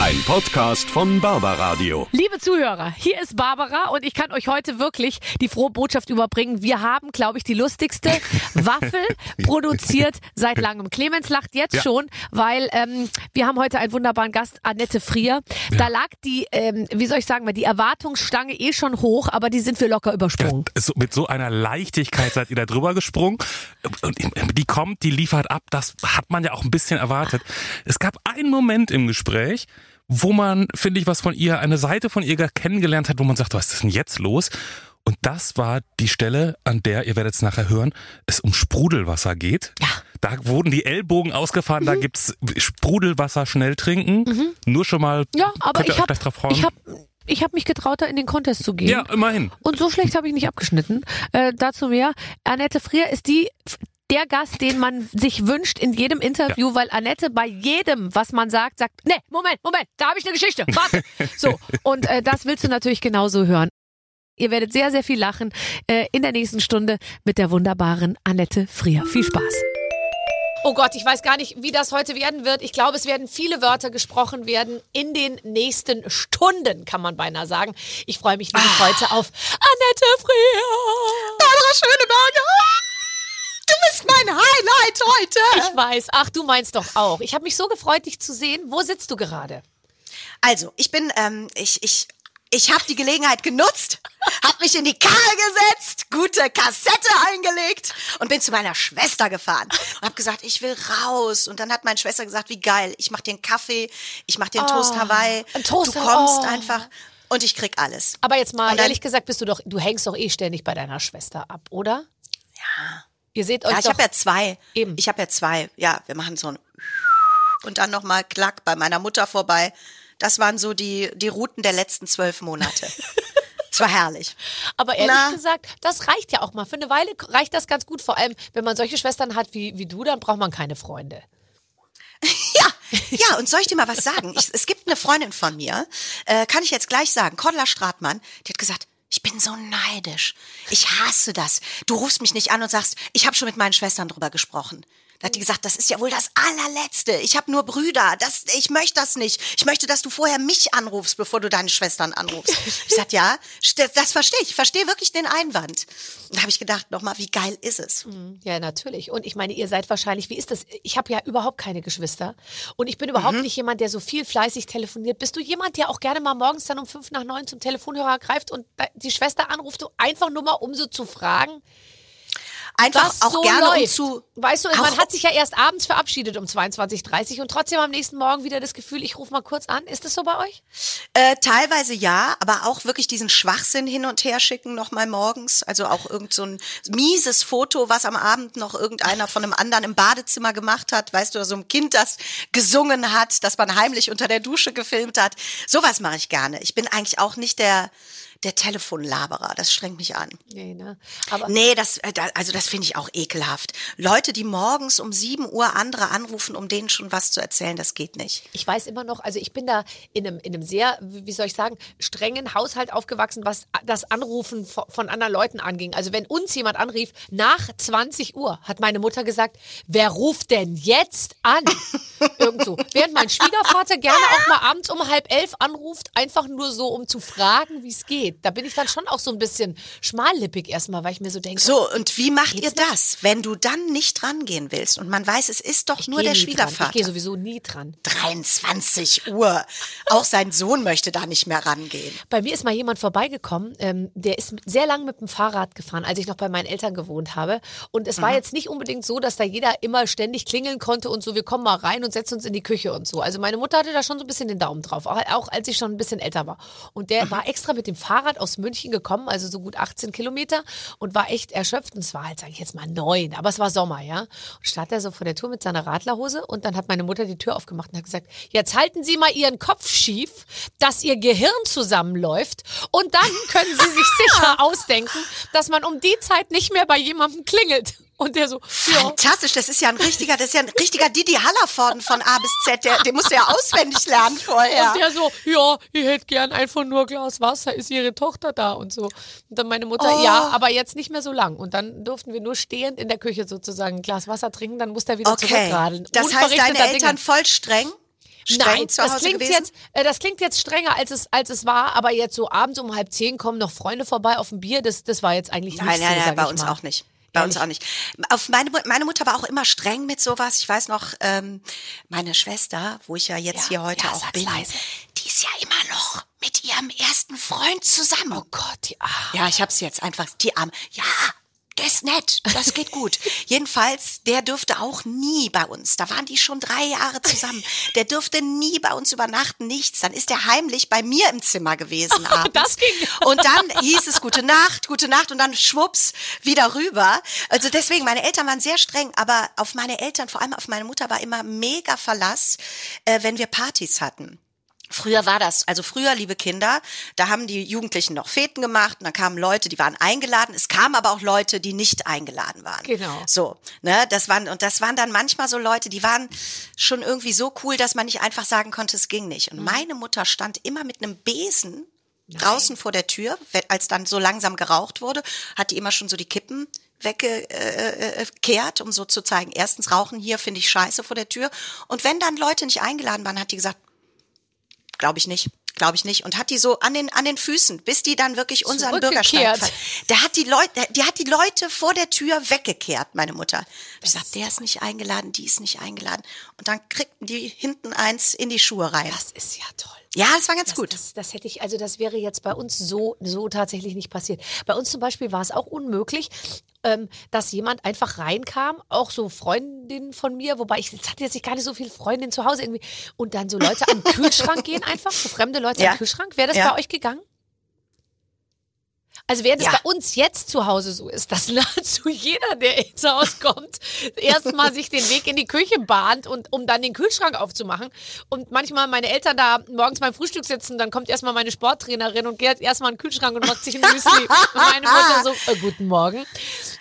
Ein Podcast von Barbaradio. Liebe Zuhörer, hier ist Barbara und ich kann euch heute wirklich die frohe Botschaft überbringen. Wir haben, glaube ich, die lustigste Waffel produziert seit langem. Clemens lacht jetzt ja. schon, weil ähm, wir haben heute einen wunderbaren Gast, Annette Frier. Ja. Da lag die, ähm, wie soll ich sagen, die Erwartungsstange eh schon hoch, aber die sind wir locker übersprungen. Ja, so, mit so einer Leichtigkeit seid ihr da drüber gesprungen. Und die kommt, die liefert ab. Das hat man ja auch ein bisschen erwartet. Es gab einen Moment im Gespräch, wo man, finde ich, was von ihr, eine Seite von ihr kennengelernt hat, wo man sagt, was ist denn jetzt los? Und das war die Stelle, an der, ihr werdet es nachher hören, es um Sprudelwasser geht. Ja. Da wurden die Ellbogen ausgefahren, mhm. da gibt's Sprudelwasser schnell trinken. Mhm. Nur schon mal, ja, aber ich habe ich hab, ich habe mich getraut, da in den Contest zu gehen. Ja, immerhin. Und so schlecht habe ich nicht abgeschnitten. Äh, dazu mehr. Annette Frier ist die der Gast, den man sich wünscht in jedem Interview, ja. weil Annette bei jedem, was man sagt, sagt, ne, Moment, Moment, da habe ich eine Geschichte. Warte. so, und äh, das willst du natürlich genauso hören. Ihr werdet sehr, sehr viel lachen äh, in der nächsten Stunde mit der wunderbaren Annette Frier. Viel Spaß. Oh Gott, ich weiß gar nicht, wie das heute werden wird. Ich glaube, es werden viele Wörter gesprochen werden in den nächsten Stunden, kann man beinahe sagen. Ich freue mich ah. heute auf Annette Frier. Barbara Schöneberger. Bist mein Highlight heute. Ich weiß. Ach, du meinst doch auch. Ich habe mich so gefreut, dich zu sehen. Wo sitzt du gerade? Also, ich bin, ähm, ich, ich, ich habe die Gelegenheit genutzt, habe mich in die Karre gesetzt, gute Kassette eingelegt und bin zu meiner Schwester gefahren und habe gesagt, ich will raus. Und dann hat meine Schwester gesagt, wie geil, ich mache einen Kaffee, ich mache dir einen oh, Toast Hawaii. Toast, du kommst oh. einfach und ich krieg alles. Aber jetzt mal dann, ehrlich gesagt, bist du doch, du hängst doch eh ständig bei deiner Schwester ab, oder? Ja. Ihr seht euch Ja, ich habe ja zwei. Eben. Ich habe ja zwei. Ja, wir machen so ein und dann nochmal klack bei meiner Mutter vorbei. Das waren so die, die Routen der letzten zwölf Monate. Es war herrlich. Aber ehrlich Na? gesagt, das reicht ja auch mal. Für eine Weile reicht das ganz gut. Vor allem, wenn man solche Schwestern hat wie, wie du, dann braucht man keine Freunde. Ja, ja, und soll ich dir mal was sagen? Ich, es gibt eine Freundin von mir, äh, kann ich jetzt gleich sagen, Cordula Stratmann, die hat gesagt, ich bin so neidisch. Ich hasse das. Du rufst mich nicht an und sagst, ich habe schon mit meinen Schwestern drüber gesprochen. Da hat die gesagt, das ist ja wohl das allerletzte. Ich habe nur Brüder. Das, ich möchte das nicht. Ich möchte, dass du vorher mich anrufst, bevor du deine Schwestern anrufst. Ich sagte, ja, das verstehe ich. Ich verstehe wirklich den Einwand. Da habe ich gedacht, nochmal, wie geil ist es? Mhm. Ja, natürlich. Und ich meine, ihr seid wahrscheinlich, wie ist das? Ich habe ja überhaupt keine Geschwister. Und ich bin überhaupt mhm. nicht jemand, der so viel fleißig telefoniert. Bist du jemand, der auch gerne mal morgens dann um fünf nach neun zum Telefonhörer greift und die Schwester anruft, einfach nur mal, um so zu fragen? Einfach auch so gerne läuft. um zu. Weißt du, man hat sich ja erst abends verabschiedet um 22.30 und trotzdem am nächsten Morgen wieder das Gefühl, ich rufe mal kurz an. Ist das so bei euch? Äh, teilweise ja, aber auch wirklich diesen Schwachsinn hin und her schicken nochmal morgens. Also auch irgend so ein mieses Foto, was am Abend noch irgendeiner von einem anderen im Badezimmer gemacht hat. Weißt du, so ein Kind, das gesungen hat, das man heimlich unter der Dusche gefilmt hat. Sowas mache ich gerne. Ich bin eigentlich auch nicht der der Telefonlaberer. Das strengt mich an. Nee, ne? Aber nee das, äh, also das finde ich auch ekelhaft. Leute, die morgens um 7 Uhr andere anrufen, um denen schon was zu erzählen, das geht nicht. Ich weiß immer noch, also ich bin da in einem, in einem sehr, wie soll ich sagen, strengen Haushalt aufgewachsen, was das Anrufen von anderen Leuten anging. Also wenn uns jemand anrief, nach 20 Uhr, hat meine Mutter gesagt, wer ruft denn jetzt an? Irgendwo. Während mein Schwiegervater gerne auch mal abends um halb elf anruft, einfach nur so, um zu fragen, wie es geht geht. Da bin ich dann schon auch so ein bisschen schmallippig erstmal, weil ich mir so denke. So, und wie macht ihr das, wenn du dann nicht rangehen willst und man weiß, es ist doch ich nur der Schwiegervater? Dran. Ich gehe sowieso nie dran. 23 Uhr. Auch sein Sohn möchte da nicht mehr rangehen. Bei mir ist mal jemand vorbeigekommen, ähm, der ist sehr lang mit dem Fahrrad gefahren, als ich noch bei meinen Eltern gewohnt habe. Und es war mhm. jetzt nicht unbedingt so, dass da jeder immer ständig klingeln konnte und so, wir kommen mal rein und setzen uns in die Küche und so. Also meine Mutter hatte da schon so ein bisschen den Daumen drauf, auch, auch als ich schon ein bisschen älter war. Und der mhm. war extra mit dem Fahrrad Fahrrad aus München gekommen, also so gut 18 Kilometer und war echt erschöpft. Und es war halt, sage ich jetzt mal, neun, aber es war Sommer, ja. Und stand er so vor der Tour mit seiner Radlerhose und dann hat meine Mutter die Tür aufgemacht und hat gesagt, jetzt halten Sie mal Ihren Kopf schief, dass Ihr Gehirn zusammenläuft und dann können Sie sich sicher ausdenken, dass man um die Zeit nicht mehr bei jemandem klingelt. Und der so, ja. Fantastisch, das ist ja ein richtiger, das ist ja ein richtiger Didi Hallervorden von A bis Z, der, den musst du ja auswendig lernen vorher. Und der so, ja, ich hätte gern einfach nur Glas Wasser, ist Ihre Tochter da und so. Und dann meine Mutter, Oh. ja, aber jetzt nicht mehr so lang. Und dann durften wir nur stehend in der Küche sozusagen ein Glas Wasser trinken, dann musste er wieder Okay. zurückradeln. Das heißt, deine Unverrichteter Eltern Dinge. voll streng? Nein, das klingt, gewesen? jetzt, äh, das klingt jetzt strenger, als es, als es war, aber jetzt so abends um halb zehn kommen noch Freunde vorbei auf ein Bier, das, das war jetzt eigentlich Nein, nicht nein, so, nein, bei uns mal. auch nicht. Bei uns auch nicht. Auf meine, meine Mutter war auch immer streng mit sowas. Ich weiß noch, ähm, meine Schwester, wo ich ja jetzt Ja, hier heute ja, auch bin, leise. die ist ja immer noch mit ihrem ersten Freund zusammen. Oh Gott, die Arme. Ja, ich hab's jetzt einfach, die Arme. Ja, der ist nett, das geht gut. Jedenfalls, der dürfte auch nie bei uns. Da waren die schon drei Jahre zusammen. Der dürfte nie bei uns übernachten, nichts. Dann ist er heimlich bei mir im Zimmer gewesen abends. das ging. Und dann hieß es gute Nacht, gute Nacht und dann schwupps wieder rüber. Also deswegen, meine Eltern waren sehr streng, aber auf meine Eltern, vor allem auf meine Mutter war immer mega Verlass, äh, wenn wir Partys hatten. Früher war das, also früher, liebe Kinder, da haben die Jugendlichen noch Feten gemacht und dann kamen Leute, die waren eingeladen. Es kamen aber auch Leute, die nicht eingeladen waren. Genau. So, ne, das waren, und das waren dann manchmal so Leute, die waren schon irgendwie so cool, dass man nicht einfach sagen konnte, es ging nicht. Und meine Mutter stand immer mit einem Besen draußen vor der Tür, als dann so langsam geraucht wurde, hat die immer schon so die Kippen weggekehrt, um so zu zeigen, erstens rauchen hier finde ich scheiße vor der Tür. Und wenn dann Leute nicht eingeladen waren, hat die gesagt, glaube ich nicht. Glaube ich nicht. Und hat die so an den, an den Füßen, bis die dann wirklich unseren Bürgersteig Der hat die Leute, die hat die Leute vor der Tür weggekehrt, meine Mutter. Ich sag, der ist nicht eingeladen, die ist nicht eingeladen. Und dann kriegten die hinten eins in die Schuhe rein. Das ist ja toll. Ja, das war ganz Das, gut. Das, das hätte ich, also das wäre jetzt bei uns so, so tatsächlich nicht passiert. Bei uns zum Beispiel war es auch unmöglich, ähm, dass jemand einfach reinkam, auch so Freundinnen von mir, wobei ich jetzt hatte jetzt nicht gar nicht so viele Freundinnen zu Hause irgendwie, und dann so Leute an den Kühlschrank gehen einfach, so fremde Leute Ja. an den Kühlschrank. Wäre das Ja. bei euch gegangen? Also während Ja. es bei uns jetzt zu Hause so ist, dass nahezu jeder, der ins Haus kommt, erstmal sich den Weg in die Küche bahnt und um dann den Kühlschrank aufzumachen. Und manchmal meine Eltern da morgens beim Frühstück sitzen, dann kommt erstmal meine Sporttrainerin und geht erstmal in den Kühlschrank und macht sich ein Müsli. und meine Mutter so, äh, guten Morgen.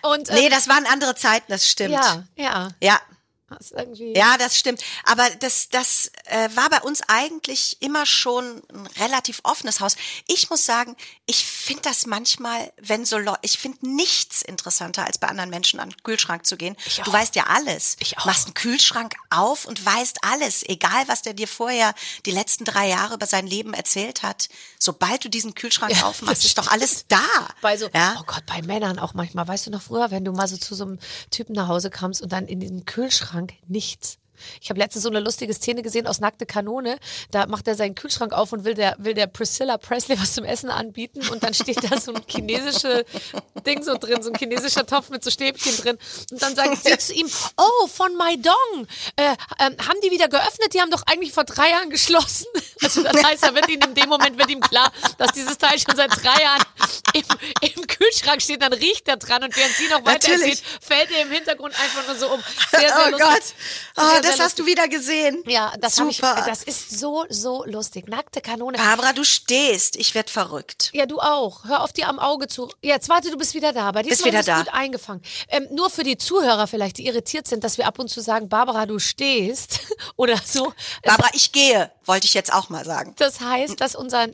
Und Nee, äh, das waren andere Zeiten, das stimmt. ja, ja. Ja, Das. Ja, das stimmt. Aber das, das äh, war bei uns eigentlich immer schon ein relativ offenes Haus. Ich muss sagen, ich finde das manchmal, wenn so Leute, ich finde nichts interessanter, als bei anderen Menschen an den Kühlschrank zu gehen. Ich Du auch. weißt ja alles. Ich auch. Machst einen Kühlschrank auf und weißt alles, egal was der dir vorher die letzten drei Jahre über sein Leben erzählt hat. Sobald du diesen Kühlschrank Ja, aufmachst, ist doch alles da. Bei so, ja? oh Gott, bei Männern auch manchmal. Weißt du noch früher, wenn du mal so zu so einem Typen nach Hause kamst und dann in den Kühlschrank nichts. Ich habe letztens so eine lustige Szene gesehen aus Nackte Kanone. Da macht er seinen Kühlschrank auf und will der, will der Priscilla Presley was zum Essen anbieten. Und dann steht da so ein chinesische Ding so drin, so ein chinesischer Topf mit so Stäbchen drin. Und dann sagt sie zu ihm, oh, von Maidong. Äh, ähm, haben die wieder geöffnet? Die haben doch eigentlich vor drei Jahren geschlossen. Also das heißt, da wird ihm in dem Moment wird ihm klar, dass dieses Teil schon seit drei Jahren im, im Kühlschrank steht. Dann riecht er dran und während sie noch weiter Natürlich. erzählt, fällt er im Hintergrund einfach nur so um. Sehr, sehr oh lustig. Gott. Oh, Sehr, sehr das hast du wieder gesehen. Ja, das habe ich. Super. Das ist so, so lustig. Nackte Kanone. Barbara, du stehst. Ich werd verrückt. Ja, du auch. Hör auf dir am Auge zu. Jetzt warte, du bist wieder da. Bei Bist wieder bist da. gut eingefangen. Ähm, nur für die Zuhörer vielleicht, die irritiert sind, dass wir ab und zu sagen, Barbara, du stehst oder so. Barbara, ich gehe, wollte ich jetzt auch mal sagen. das heißt, dass unser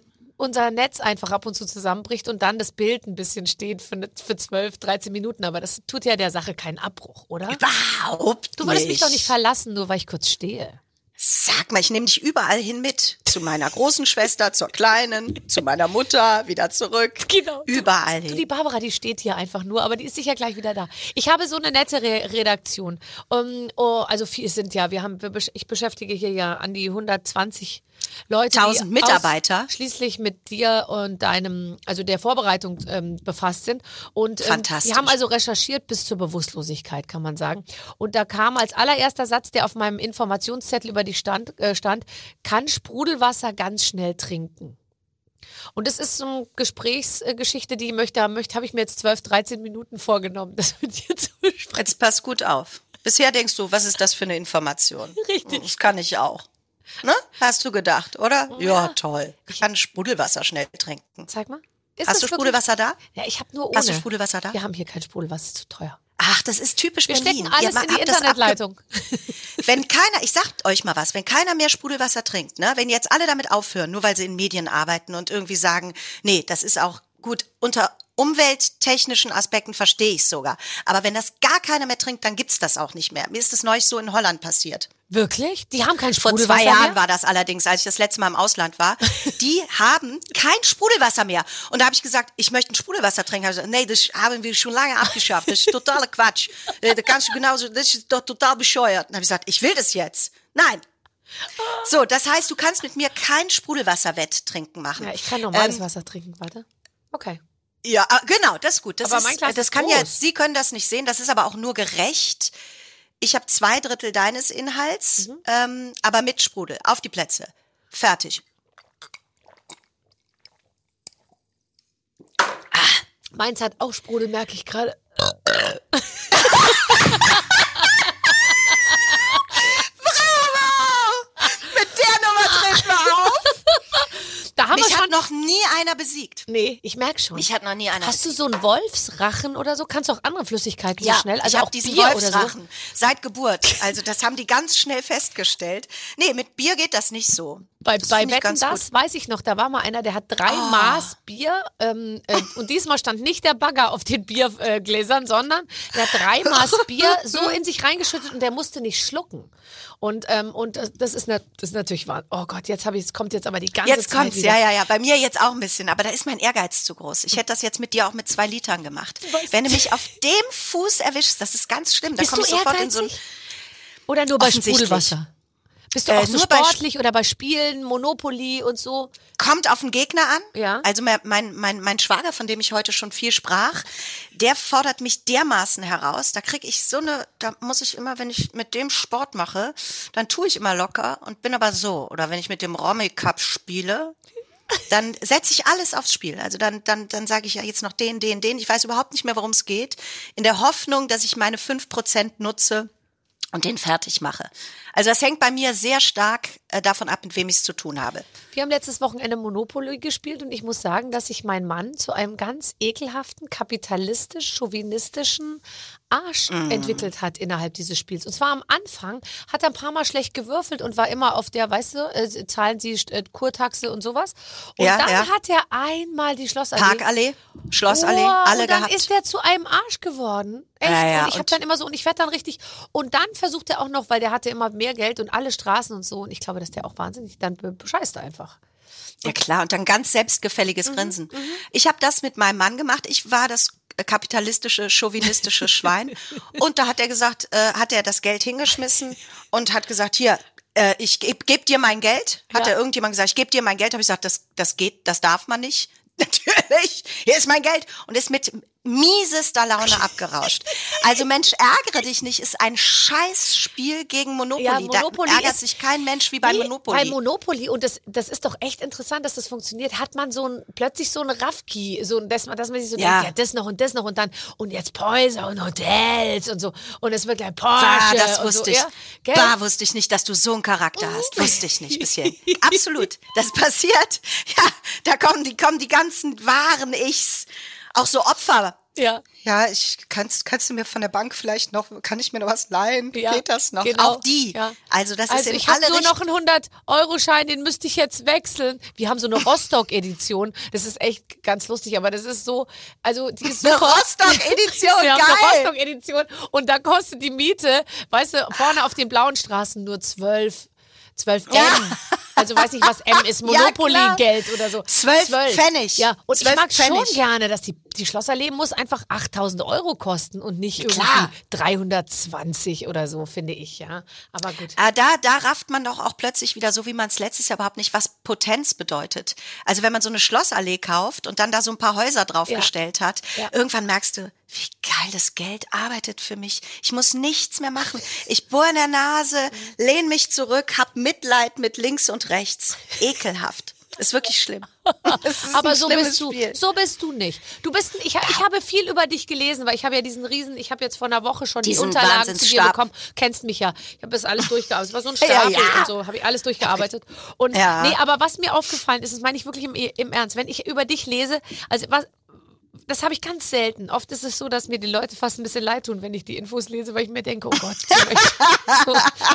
unser Netz einfach ab und zu zusammenbricht und dann das Bild ein bisschen steht für, ne- für 12, 13 Minuten. Aber das tut ja der Sache keinen Abbruch, oder? Überhaupt Du würdest mich doch nicht verlassen, nur weil ich kurz stehe. Sag mal, ich nehme dich überall hin mit. Zu meiner großen Schwester, zur kleinen, zu meiner Mutter, wieder zurück. Genau. Überall Du, die hin. Barbara, die steht hier einfach nur, aber die ist sicher gleich wieder da. Ich habe so eine nette Re Redaktion. Um, oh, also viel sind ja, wir haben, wir, ich beschäftige hier ja an die 120 Leute. 1000 die Mitarbeiter. Schließlich mit dir und deinem, also der Vorbereitung ähm, befasst sind. Und ähm, Fantastisch. die haben also recherchiert bis zur Bewusstlosigkeit, kann man sagen. Und da kam als allererster Satz, der auf meinem Informationszettel über die stand, äh, stand, kann Sprudelwasser ganz schnell trinken. Und das ist so eine Gesprächsgeschichte, die möchte, möchte habe ich mir jetzt 12, 13 Minuten vorgenommen, das mit dir zu besprechen. Jetzt pass gut auf. Bisher denkst du, was ist das für eine Information? Richtig. Das kann ich auch. Ne? Hast du gedacht, oder? Ja, toll. Ich kann Sprudelwasser schnell trinken. Zeig mal. Ist Hast du Sprudelwasser da? Ja, ich habe nur ohne. Hast du Sprudelwasser da? Wir haben hier kein Sprudelwasser, ist zu teuer. Ach, das ist typisch Wir Berlin. stecken alles in die Internetleitung. Wenn keiner, ich sag euch mal was, wenn keiner mehr Sprudelwasser trinkt, ne, wenn jetzt alle damit aufhören, nur weil sie in Medien arbeiten und irgendwie sagen, nee, das ist auch gut unter umwelttechnischen Aspekten verstehe ich sogar. Aber wenn das gar keiner mehr trinkt, dann gibt's das auch nicht mehr. Mir ist das neulich so in Holland passiert. Wirklich? Die haben kein Vor Sprudelwasser zwei Jahren mehr? war das allerdings, als ich das letzte Mal im Ausland war. Die haben kein Sprudelwasser mehr. Und da habe ich gesagt, ich möchte ein Sprudelwasser trinken. Gesagt, nee, das haben wir schon lange abgeschafft. Das ist totaler Quatsch. Äh, Da kannst du genauso, das ist doch total bescheuert. Und habe ich gesagt, ich will das jetzt. Nein. So, das heißt, du kannst mit mir kein Sprudelwasser-Wetttrinken machen. Ja, ich kann normales Ähm, Wasser trinken, warte. Okay. Ja, ah, genau, das ist gut. Das Aber ist, mein Glas das ist kann groß. jetzt, Sie können das nicht sehen, das ist aber auch nur gerecht. Ich habe zwei Drittel deines Inhalts, Mhm. ähm, aber mit Sprudel. Auf die Plätze. Fertig. Meins hat auch Sprudel, merke ich gerade. Mit der Nummer treten wir auf. Da haben Mich wir hat schon. noch nie einer besiegt. Nee, ich merke schon. Mich hat noch nie einer Hast du so einen Wolfsrachen oder so? Kannst du auch andere Flüssigkeiten ja, so schnell? Also ich auch habe diesen Bier oder Wolfsrachen seit Geburt. Also das haben die ganz schnell festgestellt. Nee, mit Bier geht das nicht so. Bei, Das bei Wetten, das gut. Weiß ich noch, da war mal einer, der hat drei Maß Bier ähm, äh, und diesmal stand nicht der Bagger auf den Biergläsern, äh, sondern der hat drei Maß Bier so in sich reingeschüttet und der musste nicht schlucken. Und, ähm, und das- das ist, ne, das ist natürlich wahr. Oh Gott, jetzt habe ich, es kommt jetzt aber die ganze Jetzt Zeit kommt's, wieder. ja, ja, ja. Bei mir jetzt auch ein bisschen, aber da ist mein Ehrgeiz zu groß. Ich hätte das jetzt mit dir auch mit zwei Litern gemacht. Wenn du mich auf dem Fuß erwischst, das ist ganz schlimm. Da Bist komme du sofort in so ein. ehrgeizig? Oder nur bei. Sprudelwasser? Bist du Äh, auch so nur bei Sp- sportlich oder bei Spielen, Monopoly und so? Kommt auf den Gegner an. Ja. Also mein, mein, mein, Schwager, von dem ich heute schon viel sprach, der fordert mich dermaßen heraus. Da krieg ich so eine, da muss ich immer, wenn ich mit dem Sport mache, dann tue ich immer locker und bin aber so. Oder wenn ich mit dem Romy Cup spiele, dann setze ich alles aufs Spiel. Also dann, dann, dann sage ich ja jetzt noch den, den, den. Ich weiß überhaupt nicht mehr, worum es geht. In der Hoffnung, dass ich meine 5% nutze und den fertig mache. Also das hängt bei mir sehr stark äh, davon ab, mit wem ich es zu tun habe. Wir haben letztes Wochenende Monopoly gespielt und ich muss sagen, dass sich mein Mann zu einem ganz ekelhaften, kapitalistisch-chauvinistischen Arsch Mhm. entwickelt hat innerhalb dieses Spiels. Und zwar am Anfang hat er ein paar Mal schlecht gewürfelt und war immer auf der, weißt du, äh, zahlen Sie äh, Kurtaxe und sowas. Und Ja, dann ja. hat er einmal die Schlossallee. Parkallee, Schlossallee, Oh, alle und dann gehabt. ist er zu einem Arsch geworden. Echt? Ja, ja, und ich habe dann immer so, und ich werde dann richtig. Und dann versucht er auch noch, weil der hatte immer mehr Geld und alle Straßen und so. Und ich glaube, dass der auch wahnsinnig dann be- bescheißt einfach. Ja klar, und dann ganz selbstgefälliges Mhm, Grinsen. Ich habe das mit meinem Mann gemacht. Ich war das äh, kapitalistische, chauvinistische Schwein. Und da hat er gesagt, äh, hat er das Geld hingeschmissen und hat gesagt, hier, äh, ich geb, geb dir mein Geld. Hat Ja. er irgendjemand gesagt, ich geb dir mein Geld. Habe ich gesagt, das, das geht, das darf man nicht. Natürlich, hier ist mein Geld. Und ist mit miesester Laune abgerauscht. Also Mensch, ärgere dich nicht, ist ein Scheißspiel gegen Monopoly. Ja, Monopoly da ärgert sich kein Mensch wie bei Monopoly. Bei Monopoly, und das, das ist doch echt interessant, dass das funktioniert, hat man so ein, plötzlich so ein Raffki, so ein, dass man, dass man sich so Ja. denkt, ja, das noch und das noch und dann, und jetzt Häuser und Hotels und so. Und es wird gleich Ah, Porsche. das und wusste so, ich. Ja, gell? da wusste ich nicht, dass du so einen Charakter hast. Wusste ich nicht bisher. Absolut. Das passiert. Ja, da kommen die, kommen die ganzen wahren Ichs. Auch so Opfer. ja. Ja, ich kannst, kannst du mir von der Bank vielleicht noch, kann ich mir noch was leihen? Ja, Geht das noch? genau, Auch die. ja. Also das Also ist in ich habe alle nur noch einen 100-Euro-Schein, den müsste ich jetzt wechseln. Wir haben so eine Rostock-Edition. Das ist echt ganz lustig, aber das ist so, also die ist Eine super. Rostock-Edition, Wir haben eine geil. Rostock-Edition und da kostet die Miete, weißt du, vorne auf den blauen Straßen nur 12, 12 M. Ja. Also weiß nicht, was M ist, Ja. Monopoly-Geld oder so. 12 Pfennig. Ja, und 12 ich mag Pfennig. schon gerne, dass die, die Schlossallee muss einfach 8000 Euro kosten und nicht irgendwie klar. 320 oder so, finde ich, ja. Aber gut. Ah, da, da rafft man doch auch plötzlich wieder, so wie man es letztes Jahr überhaupt nicht, was Potenz bedeutet. Also wenn man so eine Schlossallee kauft und dann da so ein paar Häuser draufgestellt hat, Ja. irgendwann merkst du, wie geil das Geld arbeitet für mich. Ich muss nichts mehr machen. Ich bohre in der Nase, lehne mich zurück, hab Mitleid mit links und rechts. Ekelhaft. Ist wirklich schlimm. Ist Aber so bist du, Spiel. so bist du nicht. Du bist, ich, ich habe viel über dich gelesen, weil ich habe ja diesen Riesen, ich habe jetzt vor einer Woche schon Diesen die Unterlagen zu dir bekommen. Kennst mich ja. Ich habe das alles durchgearbeitet. Es war so ein Ja, Stapel ja. und so, habe ich alles durchgearbeitet. Und Ja. nee, aber was mir aufgefallen ist, das meine ich wirklich im, im Ernst, wenn ich über dich lese, also was das habe ich ganz selten. Oft ist es so, dass mir die Leute fast ein bisschen leid tun, wenn ich die Infos lese, weil ich mir denke, oh Gott,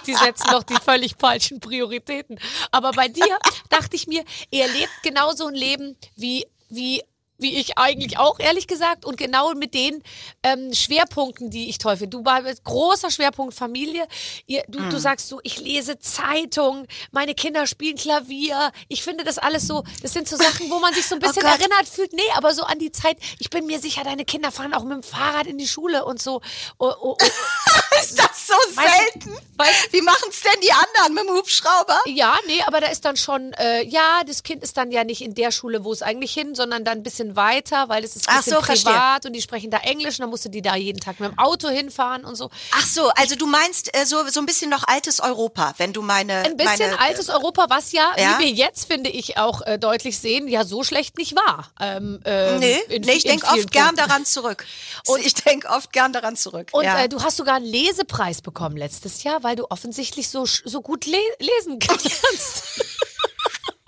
die setzen doch die völlig falschen Prioritäten. Aber bei dir dachte ich mir, er lebt genauso ein Leben wie wie wie ich eigentlich auch, ehrlich gesagt. Und genau mit den ähm, Schwerpunkten, die ich finde. Du warst großer Schwerpunkt Familie. Ihr, du, mm. du sagst so, ich lese Zeitung, meine Kinder spielen Klavier. Ich finde das alles so, das sind so Sachen, wo man sich so ein oh bisschen oh erinnert fühlt. Nee, aber so an die Zeit. Ich bin mir sicher, deine Kinder fahren auch mit dem Fahrrad in die Schule und so. Oh, oh. ist das so selten? Weißt, Wie machen es denn die anderen mit dem Hubschrauber? Ja, nee, aber da ist dann schon, äh, ja, das Kind ist dann ja nicht in der Schule, wo es eigentlich hin, sondern dann ein bisschen weiter, weil es ist ein bisschen so, privat verstehe. und die sprechen da Englisch und dann musst du die da jeden Tag mit dem Auto hinfahren und so. Ach so, also du meinst äh, so, so ein bisschen noch altes Europa, wenn du meine... Ein bisschen meine, altes Europa, was ja, ja, wie wir jetzt, finde ich, auch äh, deutlich sehen, ja so schlecht nicht war. Ähm, ähm, nee, in, nee, ich denke oft Punkten. gern daran zurück. Und ich denke oft gern daran zurück. Und ja. äh, du hast sogar einen Lesepreis bekommen letztes Jahr, weil du offensichtlich so, so gut le lesen kannst.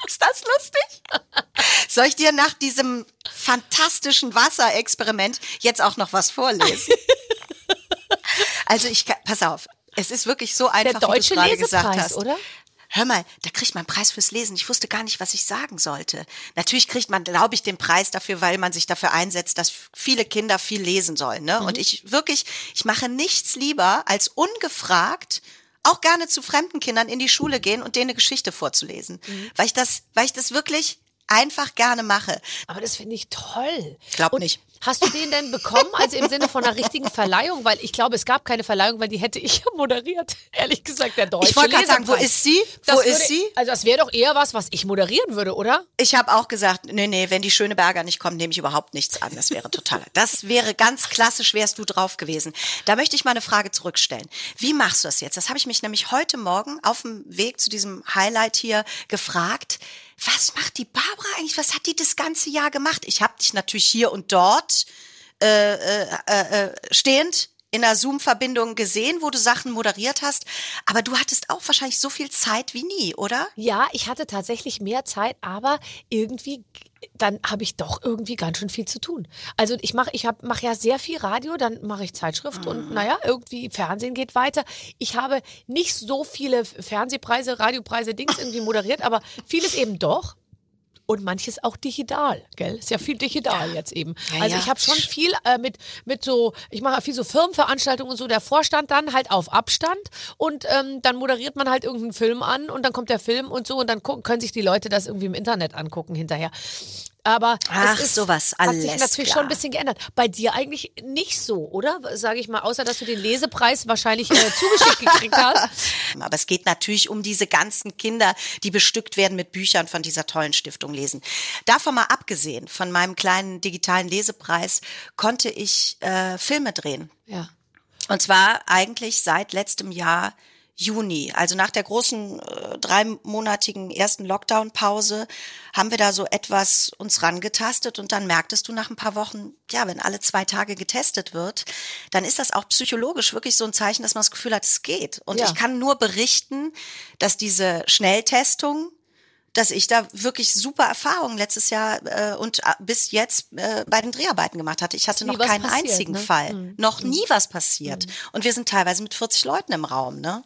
Ist das lustig? Soll ich dir nach diesem fantastischen Wasserexperiment jetzt auch noch was vorlesen? also ich, pass auf, es ist wirklich so einfach, Der deutsche wie du gerade gesagt hast. oder? Hör mal, da kriegt man einen Preis fürs Lesen. Ich wusste gar nicht, was ich sagen sollte. Natürlich kriegt man, glaube ich, den Preis dafür, weil man sich dafür einsetzt, dass viele Kinder viel lesen sollen. Ne? Mhm. Und ich wirklich, ich mache nichts lieber, als ungefragt auch gerne zu fremden Kindern in die Schule gehen und denen eine Geschichte vorzulesen, mhm. weil ich das, weil ich das wirklich einfach gerne mache. Aber das finde ich toll. Glaub und nicht. Hast du den denn bekommen, also im Sinne von einer richtigen Verleihung? Weil ich glaube, es gab keine Verleihung, weil die hätte ich ja moderiert. Ehrlich gesagt, der deutsche Ich wollte gerade sagen, wo ist sie? Wo das ist würde, sie? Also das wäre doch eher was, was ich moderieren würde, oder? Ich habe auch gesagt, nee, nee, wenn die schöne Berger nicht kommt, nehme ich überhaupt nichts an. Das wäre total. Das wäre ganz klassisch, wärst du drauf gewesen. Da möchte ich mal eine Frage zurückstellen. Wie machst du das jetzt? Das habe ich mich nämlich heute Morgen auf dem Weg zu diesem Highlight hier gefragt was macht die Barbara eigentlich? Was hat die das ganze Jahr gemacht? Ich habe dich natürlich hier und dort äh, äh, äh, äh, stehend in einer Zoom-Verbindung gesehen, wo du Sachen moderiert hast. Aber du hattest auch wahrscheinlich so viel Zeit wie nie, oder? Ja, ich hatte tatsächlich mehr Zeit, aber irgendwie dann habe ich doch irgendwie ganz schön viel zu tun. Also ich mache ich hab, mach ja sehr viel Radio, dann mache ich Zeitschrift mhm. und naja, irgendwie Fernsehen geht weiter. Ich habe nicht so viele Fernsehpreise, Radiopreise, Dings irgendwie moderiert, aber vieles eben doch und manches auch digital, gell? Ist ja viel digital ja. jetzt eben. Ja, also ich habe schon viel äh, mit mit so, ich mache viel so Firmenveranstaltungen und so. Der Vorstand dann halt auf Abstand und ähm, dann moderiert man halt irgendeinen Film an und dann kommt der Film und so und dann können sich die Leute das irgendwie im Internet angucken hinterher. Aber Ach, es ist, sowas, alles hat sich natürlich klar. schon ein bisschen geändert. Bei dir eigentlich nicht so, oder? Sage ich mal, außer dass du den Lesepreis wahrscheinlich äh, zugeschickt gekriegt hast. Aber es geht natürlich um diese ganzen Kinder, die bestückt werden mit Büchern von dieser tollen Stiftung lesen. Davon mal abgesehen, von meinem kleinen digitalen Lesepreis, konnte ich äh, Filme drehen. Ja. Und zwar eigentlich seit letztem Jahr Juni, also nach der großen äh, dreimonatigen ersten Lockdown-Pause, haben wir da so etwas uns rangetastet und dann merktest du nach ein paar Wochen, ja, wenn alle zwei Tage getestet wird, dann ist das auch psychologisch wirklich so ein Zeichen, dass man das Gefühl hat, es geht. Und ja. ich kann nur berichten, dass diese Schnelltestung dass ich da wirklich super Erfahrungen letztes Jahr äh, und äh, bis jetzt äh, bei den Dreharbeiten gemacht hatte. Ich hatte noch keinen passiert, einzigen ne? Fall. Mhm. Noch nie was passiert. Mhm. Und wir sind teilweise mit 40 Leuten im Raum. Ne?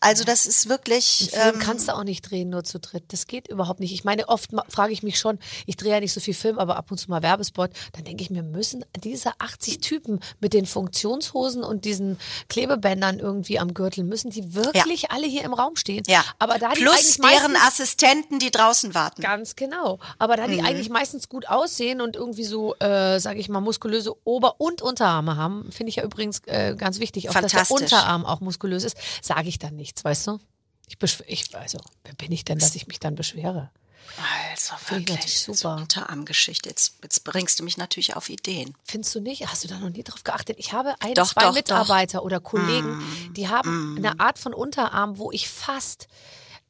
Also das ist wirklich. Einen Film ähm, kannst du auch nicht drehen, nur zu dritt. Das geht überhaupt nicht. Ich meine, oft frage ich mich schon, ich drehe ja nicht so viel Film, aber ab und zu mal Werbespot, dann denke ich mir, müssen diese 80 Typen mit den Funktionshosen und diesen Klebebändern irgendwie am Gürtel, müssen die wirklich ja. alle hier im Raum stehen? Ja. Aber da Plus die deren Assistenten, die draußen warten. Ganz genau. Aber da die mhm. eigentlich meistens gut aussehen und irgendwie so, äh, sage ich mal, muskulöse Ober- und Unterarme haben, finde ich ja übrigens äh, ganz wichtig, auch dass der Unterarm auch muskulös ist, sage ich dann nicht nichts, weißt du? Ich, ich also, wer bin ich denn, dass ich mich dann beschwere? Also wirklich, super. Unterarmgeschichte. Jetzt, jetzt bringst du mich natürlich auf Ideen. Findest du nicht? Hast du da noch nie drauf geachtet? Ich habe ein, doch, zwei doch, Mitarbeiter doch. oder Kollegen, mm, die haben mm. eine Art von Unterarm, wo ich fast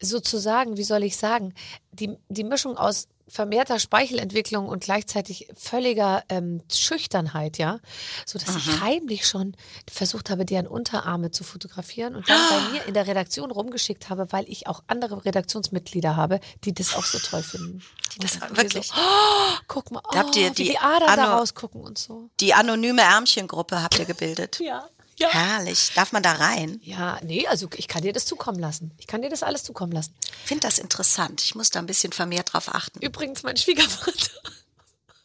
sozusagen, wie soll ich sagen, die, die Mischung aus vermehrter Speichelentwicklung und gleichzeitig völliger ähm, Schüchternheit, ja, so dass ich heimlich schon versucht habe, deren Unterarme zu fotografieren und dann bei mir in der Redaktion rumgeschickt habe, weil ich auch andere Redaktionsmitglieder habe, die das auch so toll finden. Die das wirklich- So, oh, guck mal, oh, Habt ihr wie die die Adern da rausgucken und so. Die anonyme Ärmchengruppe habt ihr gebildet. Ja, ja. Herrlich. Darf man da rein? Ja, nee, also ich kann dir das zukommen lassen. Ich kann dir das alles zukommen lassen. Ich finde das interessant. Ich muss da ein bisschen vermehrt drauf achten. Übrigens, mein Schwiegervater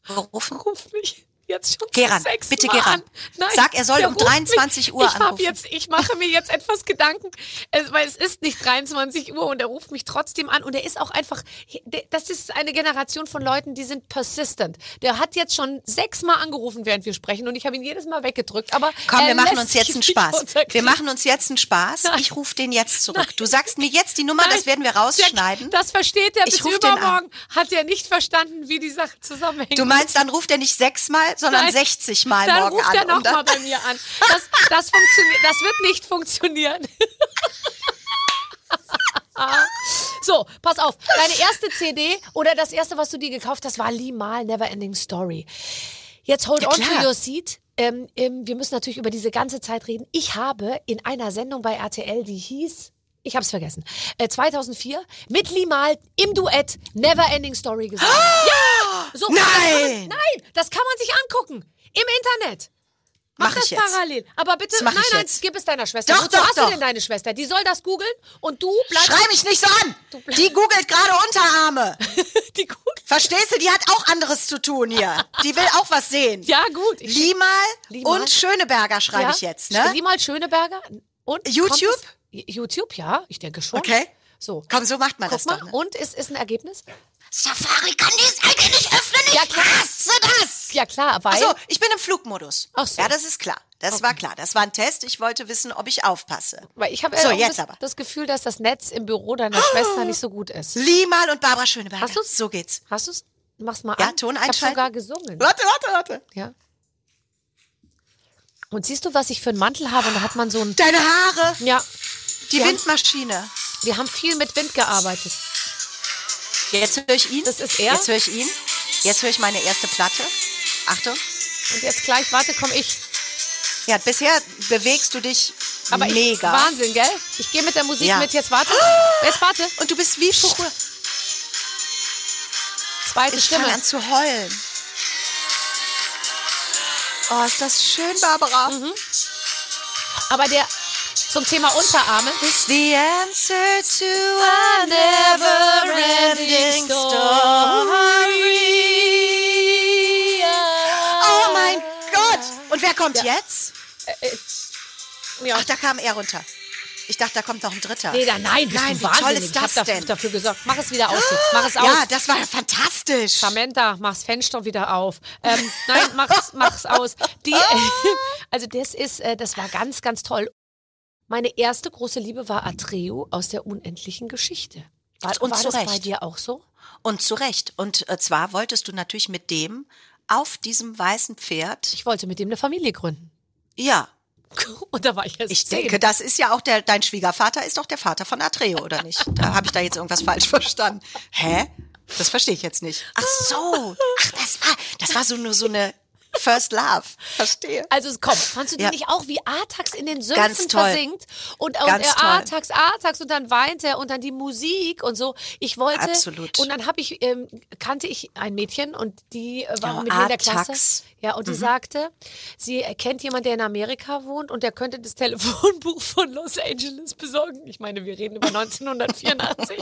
Berufen? ruft mich jetzt schon Geh ran, zum sechsten bitte Mal geh ran. an. Nein, Sag, er soll um ruft 23 Uhr ich anrufen. Jetzt, ich mache mir jetzt etwas Gedanken, weil es ist nicht 23 Uhr und er ruft mich trotzdem an und er ist auch einfach, das ist eine Generation von Leuten, die sind persistent. Der hat jetzt schon sechsmal angerufen, während wir sprechen und ich habe ihn jedes Mal weggedrückt. Aber Komm, wir machen uns jetzt einen Spaß. Wir machen uns jetzt einen Spaß. Nein. Ich rufe den jetzt zurück. Du sagst mir jetzt die Nummer, das Nein, werden wir rausschneiden. Das versteht er bis übermorgen. Hat er nicht verstanden, wie die Sache zusammenhängt. Du meinst, dann ruft er nicht sechsmal, sondern Nein. 60 Mal Dann morgen ruft an. er um nochmal dann- bei mir an. Das, das, funktioniert, das wird nicht funktionieren. So, pass auf. Deine erste CD oder das erste, was du dir gekauft hast, war Limal Neverending Story. Jetzt hold Ja, on to your seat. Ähm, ähm, wir müssen natürlich über diese ganze Zeit reden. Ich habe in einer Sendung bei RTL, die hieß, ich habe es vergessen, äh, 2004 mit Limal im Duett Neverending Story gesungen. Ja! So, Das Nein! man, nein, das kann man sich angucken. Im Internet. Mach, Mach das ich jetzt. parallel. Aber bitte, Das nein, nein, jetzt. gib es deiner Schwester. Doch, Wozu doch, hast doch. du denn deine Schwester? Die soll das googeln und du bleibst. Schrei mich nicht so an! Die googelt gerade Unterarme. Die googelt. Verstehst du? Die hat auch anderes zu tun hier. Die will auch was sehen. Ja, gut. Limal, Limal. und Schöneberger schreibe ja, ich jetzt, ne? Limal Schöneberger. Und YouTube? YouTube, ja, ich denke schon. Okay. So. Komm, so macht man Guck das mal. doch. Ne? Und ist, ist ein Ergebnis? Safari kann die Seite nicht öffnen. Ich Ja, klar. hasse das. Ja, klar, weil. Achso, ich bin im Flugmodus. Ach so. Ja, das ist klar. Das war klar. Das war ein Test. Ich wollte wissen, ob ich aufpasse. Weil ich habe So, jetzt das, aber. das Gefühl, dass das Netz im Büro deiner Schwester nicht so gut ist. Limal und Barbara Schöneberger. Hast du's? So geht's. Hast du es? Mach's mal Ja, an. Ton ich habe einschalten. sogar gesungen. Warte, warte, warte. Ja. Und siehst du, was ich für einen Mantel habe? Und da hat man so ein. Deine Haare. Ja, Die Wir haben- Windmaschine. wir haben viel mit Wind gearbeitet. Jetzt höre ich ihn. Das ist er. Jetzt höre ich ihn. Jetzt höre ich meine erste Platte. Achtung. Und jetzt gleich, warte, komm ich. Ja, bisher bewegst du dich Aber ich, mega. Wahnsinn, gell? Ich gehe mit der Musik Ja. mit. Jetzt warte. Jetzt warte. Und du bist wie früher. Zweite Ich Stimme. fange an zu heulen. Oh, ist das schön, Barbara. Mhm. Aber der zum Thema Unterarme. Is the answer to a never-ending story. Oh mein Gott! Und wer kommt jetzt? Ja. Ach, da kam er runter. Ich dachte, da kommt noch ein dritter. Nee, da, nein, bist Nein, du wie toll wahnsinnig. ist ich das hab dafür, denn? dafür gesorgt. Mach es wieder aus jetzt. Mach es aus. Ja, das war fantastisch. Samantha, mach's Fenster wieder auf. Ähm, nein, mach's, mach's aus. Die, also das ist, äh, das war ganz, ganz toll. Meine erste große Liebe war Atreo aus der unendlichen Geschichte. War, Und war zu das bei Recht. dir auch so? Und zu Recht. Und äh, zwar wolltest du natürlich mit dem auf diesem weißen Pferd. Ich wollte mit dem eine Familie gründen. Ja, Und da war ich erst ich zehn. denke, das ist ja auch der, dein Schwiegervater ist doch der Vater von Atreo, oder nicht? Da habe ich da jetzt irgendwas falsch verstanden. Hä? Das verstehe ich jetzt nicht. Ach so. Ach, das war, das war so nur so eine First Love. Verstehe. Also komm, fandst du die Ja. nicht auch, wie Artax in den Sümpfen versinkt? Und, und Ganz er. Artax, Artax und dann weint er und dann die Musik und so. Ich wollte Absolut. und dann habe ich ähm, kannte ich ein Mädchen und die äh, war Oh, mit mir in der. Klasse. Ja, und die Mhm. sagte, sie kennt jemanden, der in Amerika wohnt und der könnte das Telefonbuch von Los Angeles besorgen. Ich meine, wir reden über 1984.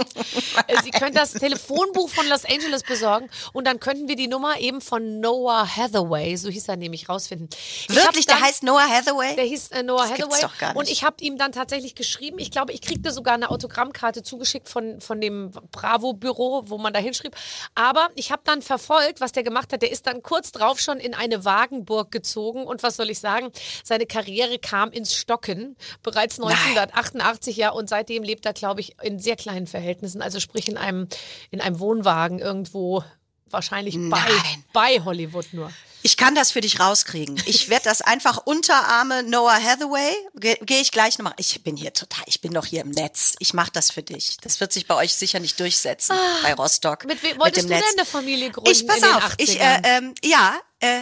Äh, sie könnte das Telefonbuch von Los Angeles besorgen und dann könnten wir die Nummer eben von Noah Hathaway, so hieß er nämlich, rausfinden. Ich Wirklich, der dann- heißt Noah Hathaway? der hieß äh, Noah Das Hathaway. doch gar Und nicht. ich habe ihm dann tatsächlich geschrieben. Ich glaube, ich kriegte sogar eine Autogrammkarte zugeschickt von, von dem Bravo-Büro, wo man da hinschrieb. Aber ich habe dann verfolgt, was der gemacht hat. Der ist dann kurz drauf schon in eine Wagenburg gezogen. Und was soll ich sagen? Seine Karriere kam ins Stocken. Bereits 1988, ja. Und seitdem lebt er, glaube ich, in sehr kleinen Verhältnissen. Also sprich in einem, in einem Wohnwagen irgendwo. Wahrscheinlich bei, Nein. bei Hollywood nur. Ich kann das für dich rauskriegen. Ich werde das einfach Unterarme Noah Hathaway. Gehe geh ich gleich nochmal. Ich bin hier total, ich bin doch hier im Netz. Ich mache das für dich. Das wird sich bei euch sicher nicht durchsetzen, bei Rostock. Ah. Mit wem mit wolltest dem du Netz. denn eine Familie gründen Ich, pass auf, ich, 80ern? äh, ähm, ja, äh,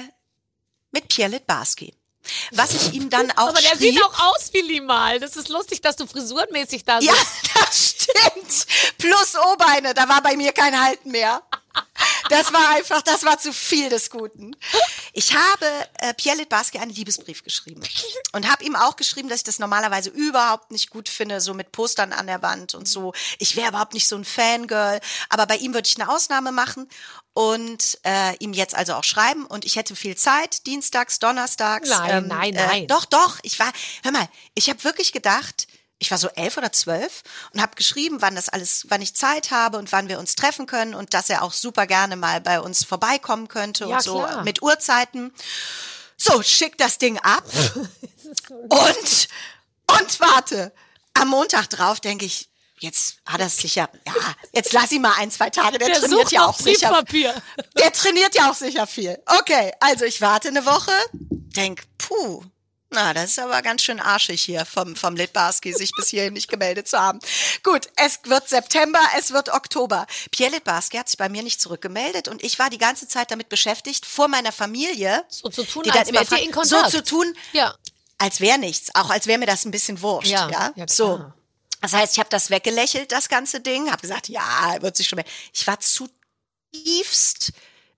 mit Pierre Litbarski. Was ich ihm dann auch Aber der schrieb, sieht auch aus wie Limal. Das ist lustig, dass du frisurenmäßig da Ja, bist. das stimmt. Plus O-Beine, da war bei mir kein Halten mehr. Das war einfach, das war zu viel des Guten. Ich habe äh, Pierre Litbarski einen Liebesbrief geschrieben und habe ihm auch geschrieben, dass ich das normalerweise überhaupt nicht gut finde, so mit Postern an der Wand und so. Ich wäre überhaupt nicht so ein Fangirl, aber bei ihm würde ich eine Ausnahme machen und äh, ihm jetzt also auch schreiben und ich hätte viel Zeit, dienstags, donnerstags. Nein, nein, Äh, nein. doch, doch, ich war, hör mal, ich habe wirklich gedacht, ich war so elf oder zwölf und habe geschrieben, wann das alles, wann ich Zeit habe und wann wir uns treffen können und dass er auch super gerne mal bei uns vorbeikommen könnte Ja, und so klar. mit Uhrzeiten. So, schick das Ding ab und und warte. Am Montag drauf denke ich, jetzt hat er es sicher, ja, jetzt lass ihn mal ein, zwei Tage, der, Der trainiert ja auch sicher. Der trainiert ja auch sicher viel. Okay, also ich warte eine Woche, denk, puh, na, das ist aber ganz schön arschig hier vom, vom Litbarski, sich bis hierhin nicht gemeldet zu haben. Gut, es wird September, es wird Oktober. Pierre Litbarski hat sich bei mir nicht zurückgemeldet und ich war die ganze Zeit damit beschäftigt, vor meiner Familie, So zu tun, die als wärt ihr in Kontakt. so zu tun, Ja. als wäre nichts, auch als wäre mir das ein bisschen wurscht. Ja, Ja, ja, so. Das heißt, ich habe das weggelächelt, das ganze Ding, habe gesagt, ja, er wird sich schon. mehr. Ich war zutiefst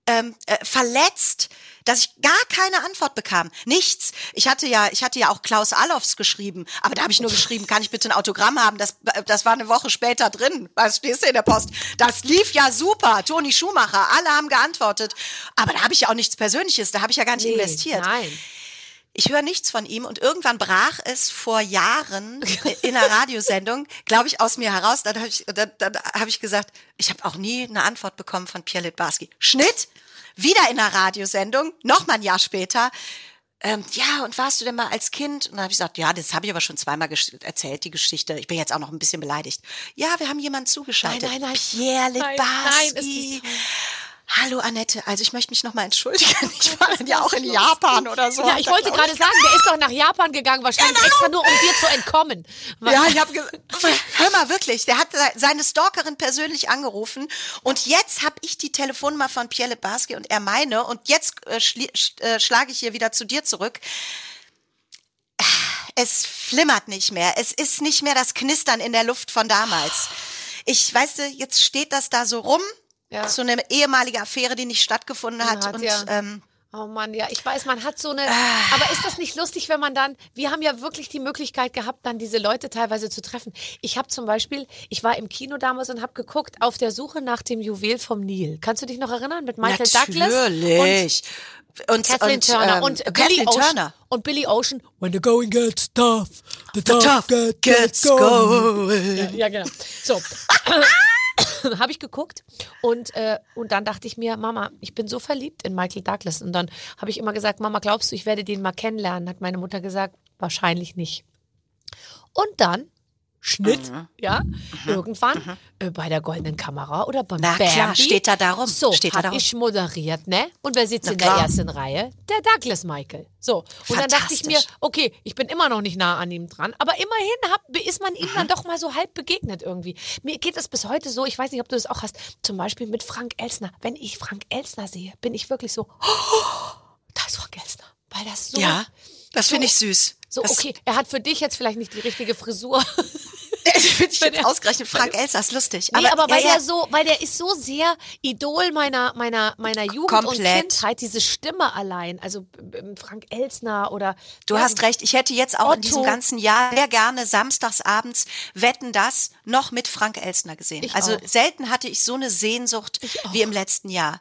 ähm, äh, verletzt, dass ich gar keine Antwort bekam. Nichts. Ich hatte ja, ich hatte ja auch Klaus Allofs geschrieben, aber da habe ich nur geschrieben, kann ich bitte ein Autogramm haben? Das, das war eine Woche später drin. Was stehst du in der Post? Das lief ja super. Toni Schumacher, alle haben geantwortet, aber da habe ich ja auch nichts Persönliches, da habe ich ja gar nicht Nee, investiert. Nein. Ich höre nichts von ihm und irgendwann brach es vor Jahren in einer Radiosendung, glaube ich, aus mir heraus. Dann habe ich, dann, dann hab ich gesagt, ich habe auch nie eine Antwort bekommen von Pierre Litbarski. Schnitt, wieder in einer Radiosendung, noch mal ein Jahr später. Ähm, ja, und warst du denn mal als Kind? Und dann habe ich gesagt, ja, das habe ich aber schon zweimal erzählt, die Geschichte. Ich bin jetzt auch noch ein bisschen beleidigt. Ja, wir haben jemanden zugeschaltet. Nein, nein, nein. Pierre Nein, nein, Hallo Annette, also ich möchte mich nochmal entschuldigen. Ich war dann ja auch in Japan oder so. Ja, ich wollte gerade sagen, der ist doch nach Japan gegangen, wahrscheinlich extra nur, um dir zu entkommen. Ja, ich habe gesagt, hör mal wirklich, der hat se- seine Stalkerin persönlich angerufen und jetzt habe ich die Telefonnummer von Pierre Lebarski und er meine und jetzt äh, schli- sch- äh, schlage ich hier wieder zu dir zurück. Es flimmert nicht mehr. Es ist nicht mehr das Knistern in der Luft von damals. Ich weißt du, jetzt steht das da so rum. Ja. So eine ehemalige Affäre, die nicht stattgefunden hat. Hat, und ja. ähm, Oh Mann, ja, ich weiß, man hat so eine. Ah. Aber ist das nicht lustig, wenn man dann. Wir haben ja wirklich die Möglichkeit gehabt, dann diese Leute teilweise zu treffen. Ich habe zum Beispiel, ich war im Kino damals und habe geguckt auf der Suche nach dem Juwel vom Nil. Kannst du dich noch erinnern mit Michael Douglas? natürlich. Und, Und Kathleen Turner ähm, und Billy Kathleen Ocean. Turner. Und Billy Ocean. When the going gets tough, the, The tough, tough get, gets going. Ja, ja, genau. So. habe ich geguckt und, äh, und dann dachte ich mir, Mama, ich bin so verliebt in Michael Douglas. Und dann habe ich immer gesagt, Mama, glaubst du, ich werde den mal kennenlernen? Hat meine Mutter gesagt, wahrscheinlich nicht. Und dann, Schnitt, Mhm. ja, irgendwann äh, bei der Goldenen Kamera oder beim Na klar, Bambi. steht da darum. So, Steht da darum. ich moderiert, ne? Und wer sitzt Na in der klar. ersten Reihe? Der Douglas Michael. So, und dann dachte ich mir, okay, ich bin immer noch nicht nah an ihm dran, aber immerhin hab, ist man ihm dann doch mal so halb begegnet irgendwie. Mir geht es bis heute so, ich weiß nicht, ob du das auch hast, zum Beispiel mit Frank Elsner. Wenn ich Frank Elsner sehe, bin ich wirklich so, oh, da ist Frank Elsner. Weil das so, Ja, das finde ich süß. so das okay, er hat für dich jetzt vielleicht nicht die richtige Frisur. Finde ich jetzt er- ausgerechnet Frank Elsass ist lustig. Nee, aber, weil ja, der so, weil der ist so sehr Idol meiner, meiner, meiner Jugend Komplett. und Kindheit, diese Stimme allein. Also Frank Elsner oder Du ja, hast recht, ich hätte jetzt auch in Otto. diesem ganzen Jahr sehr gerne samstagsabends Wetten das noch mit Frank Elsner gesehen. Ich also auch. selten hatte ich so eine Sehnsucht wie im letzten Jahr.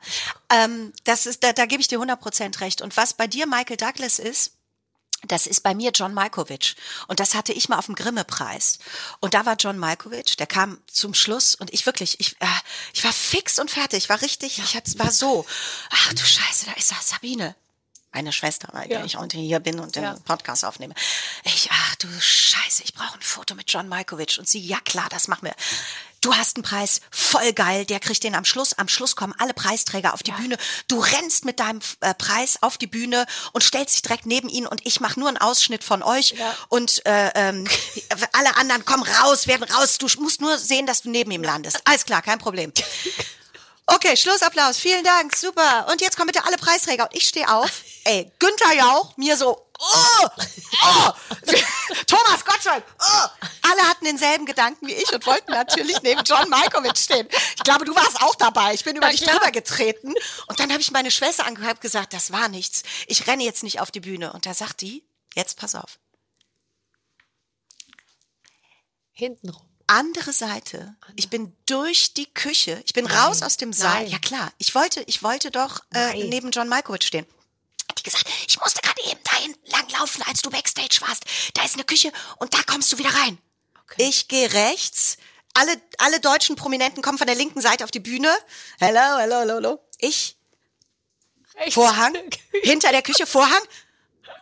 Ähm, das ist, da, da gebe ich dir 100% recht. Und was bei dir Michael Douglas ist, das ist bei mir John Malkovich. Und das hatte ich mal auf dem Grimme-Preis. Und da war John Malkovich, der kam zum Schluss und ich wirklich, ich, äh, ich war fix und fertig, war richtig, ich hatte, war so, ach du Scheiße, da ist das Sabine. Meine Schwester, weil Ja. ich heute hier bin und den Ja. Podcast aufnehme. Ich, ach du Scheiße, ich brauche ein Foto mit John Malkovich. Und sie, ja klar, das machen wir. Du hast einen Preis, voll geil, der kriegt den am Schluss. Am Schluss kommen alle Preisträger auf die Bühne. Du rennst mit deinem äh, Preis auf die Bühne und stellst dich direkt neben ihn und ich mache nur einen Ausschnitt von euch. Ja. Und äh, ähm, alle anderen kommen raus, werden raus. Du musst nur sehen, dass du neben ihm landest. Alles klar, kein Problem. Okay, Schlussapplaus. Vielen Dank. Super. Und jetzt kommen bitte alle Preisträger. Und ich stehe auf. Ey, Günther Jauch, mir so, oh, oh. Thomas Gottschalk, oh. Alle hatten denselben Gedanken wie ich und wollten natürlich neben John Malkovich stehen. Ich glaube, du warst auch dabei. Ich bin über Na dich klar. drüber getreten. Und dann habe ich meine Schwester angehört und gesagt, das war nichts. Ich renne jetzt nicht auf die Bühne. Und da sagt die, jetzt pass auf. Hintenrum. Andere Seite. Ich bin durch die Küche. Ich bin raus aus dem Saal. Nein. Ja klar. Ich wollte, ich wollte doch äh, Nein. neben John Malkovich stehen. Hat die gesagt, ich musste gerade eben dahin langlaufen, als du Backstage warst. Da ist eine Küche und da kommst du wieder rein. Okay. Ich gehe rechts. Alle, alle deutschen Prominenten kommen von der linken Seite auf die Bühne. Hello, hello, hello, hello. Ich Rechts. Vorhang, hinter der Küche Vorhang.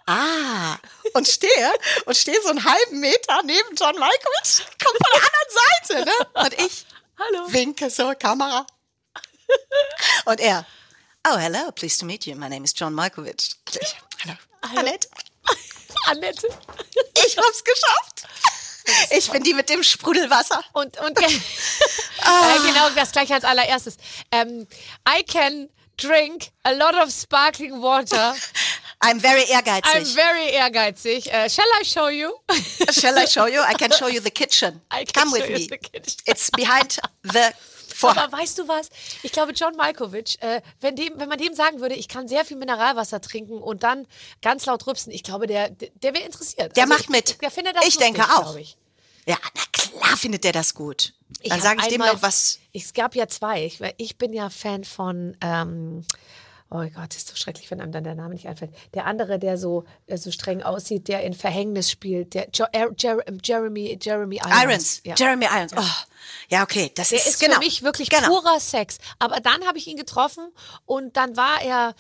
Ah, und stehe und stehe so einen halben Meter neben John Malkovich, kommt von der anderen Seite, ne? Und ich Hallo. winke zur Kamera. Und er, oh, hello, pleased to meet you. My name is John Malkovich. Ich, Hallo, Annette. Annette. Ich hab's geschafft. Ich bin die mit dem Sprudelwasser. Und, und äh, genau das gleiche als allererstes. Ähm, I can drink a lot of sparkling water. I'm very I'm ehrgeizig. very ehrgeizig. Uh, shall I show you? Shall I show you? I can show you the kitchen. I can Come with show you me. the kitchen. It's behind the Vorhang. Aber weißt du was? Ich glaube, John Malkovich, äh, wenn, dem, wenn man dem sagen würde, ich kann sehr viel Mineralwasser trinken und dann ganz laut rübsen, ich glaube, der, der, der wäre interessiert. Der Also macht ich, mit. Der findet das Ich lustig, denke auch. Ich. Ja, na klar findet der das gut. Ich Dann sage ich dem einmal- noch was. Es gab ja zwei. Ich, ich bin ja Fan von. Ähm, Oh Gott, ist so schrecklich, wenn einem dann der Name nicht einfällt. Der andere, der so, äh, so streng aussieht, der in Verhängnis spielt, der jo er, Jer Jeremy, Jeremy Irons. Irons. Ja. Jeremy Irons. Oh. Ja, okay. Das Der ist, ist genau. für mich wirklich genau. purer Sex. Aber dann habe ich ihn getroffen und dann war er,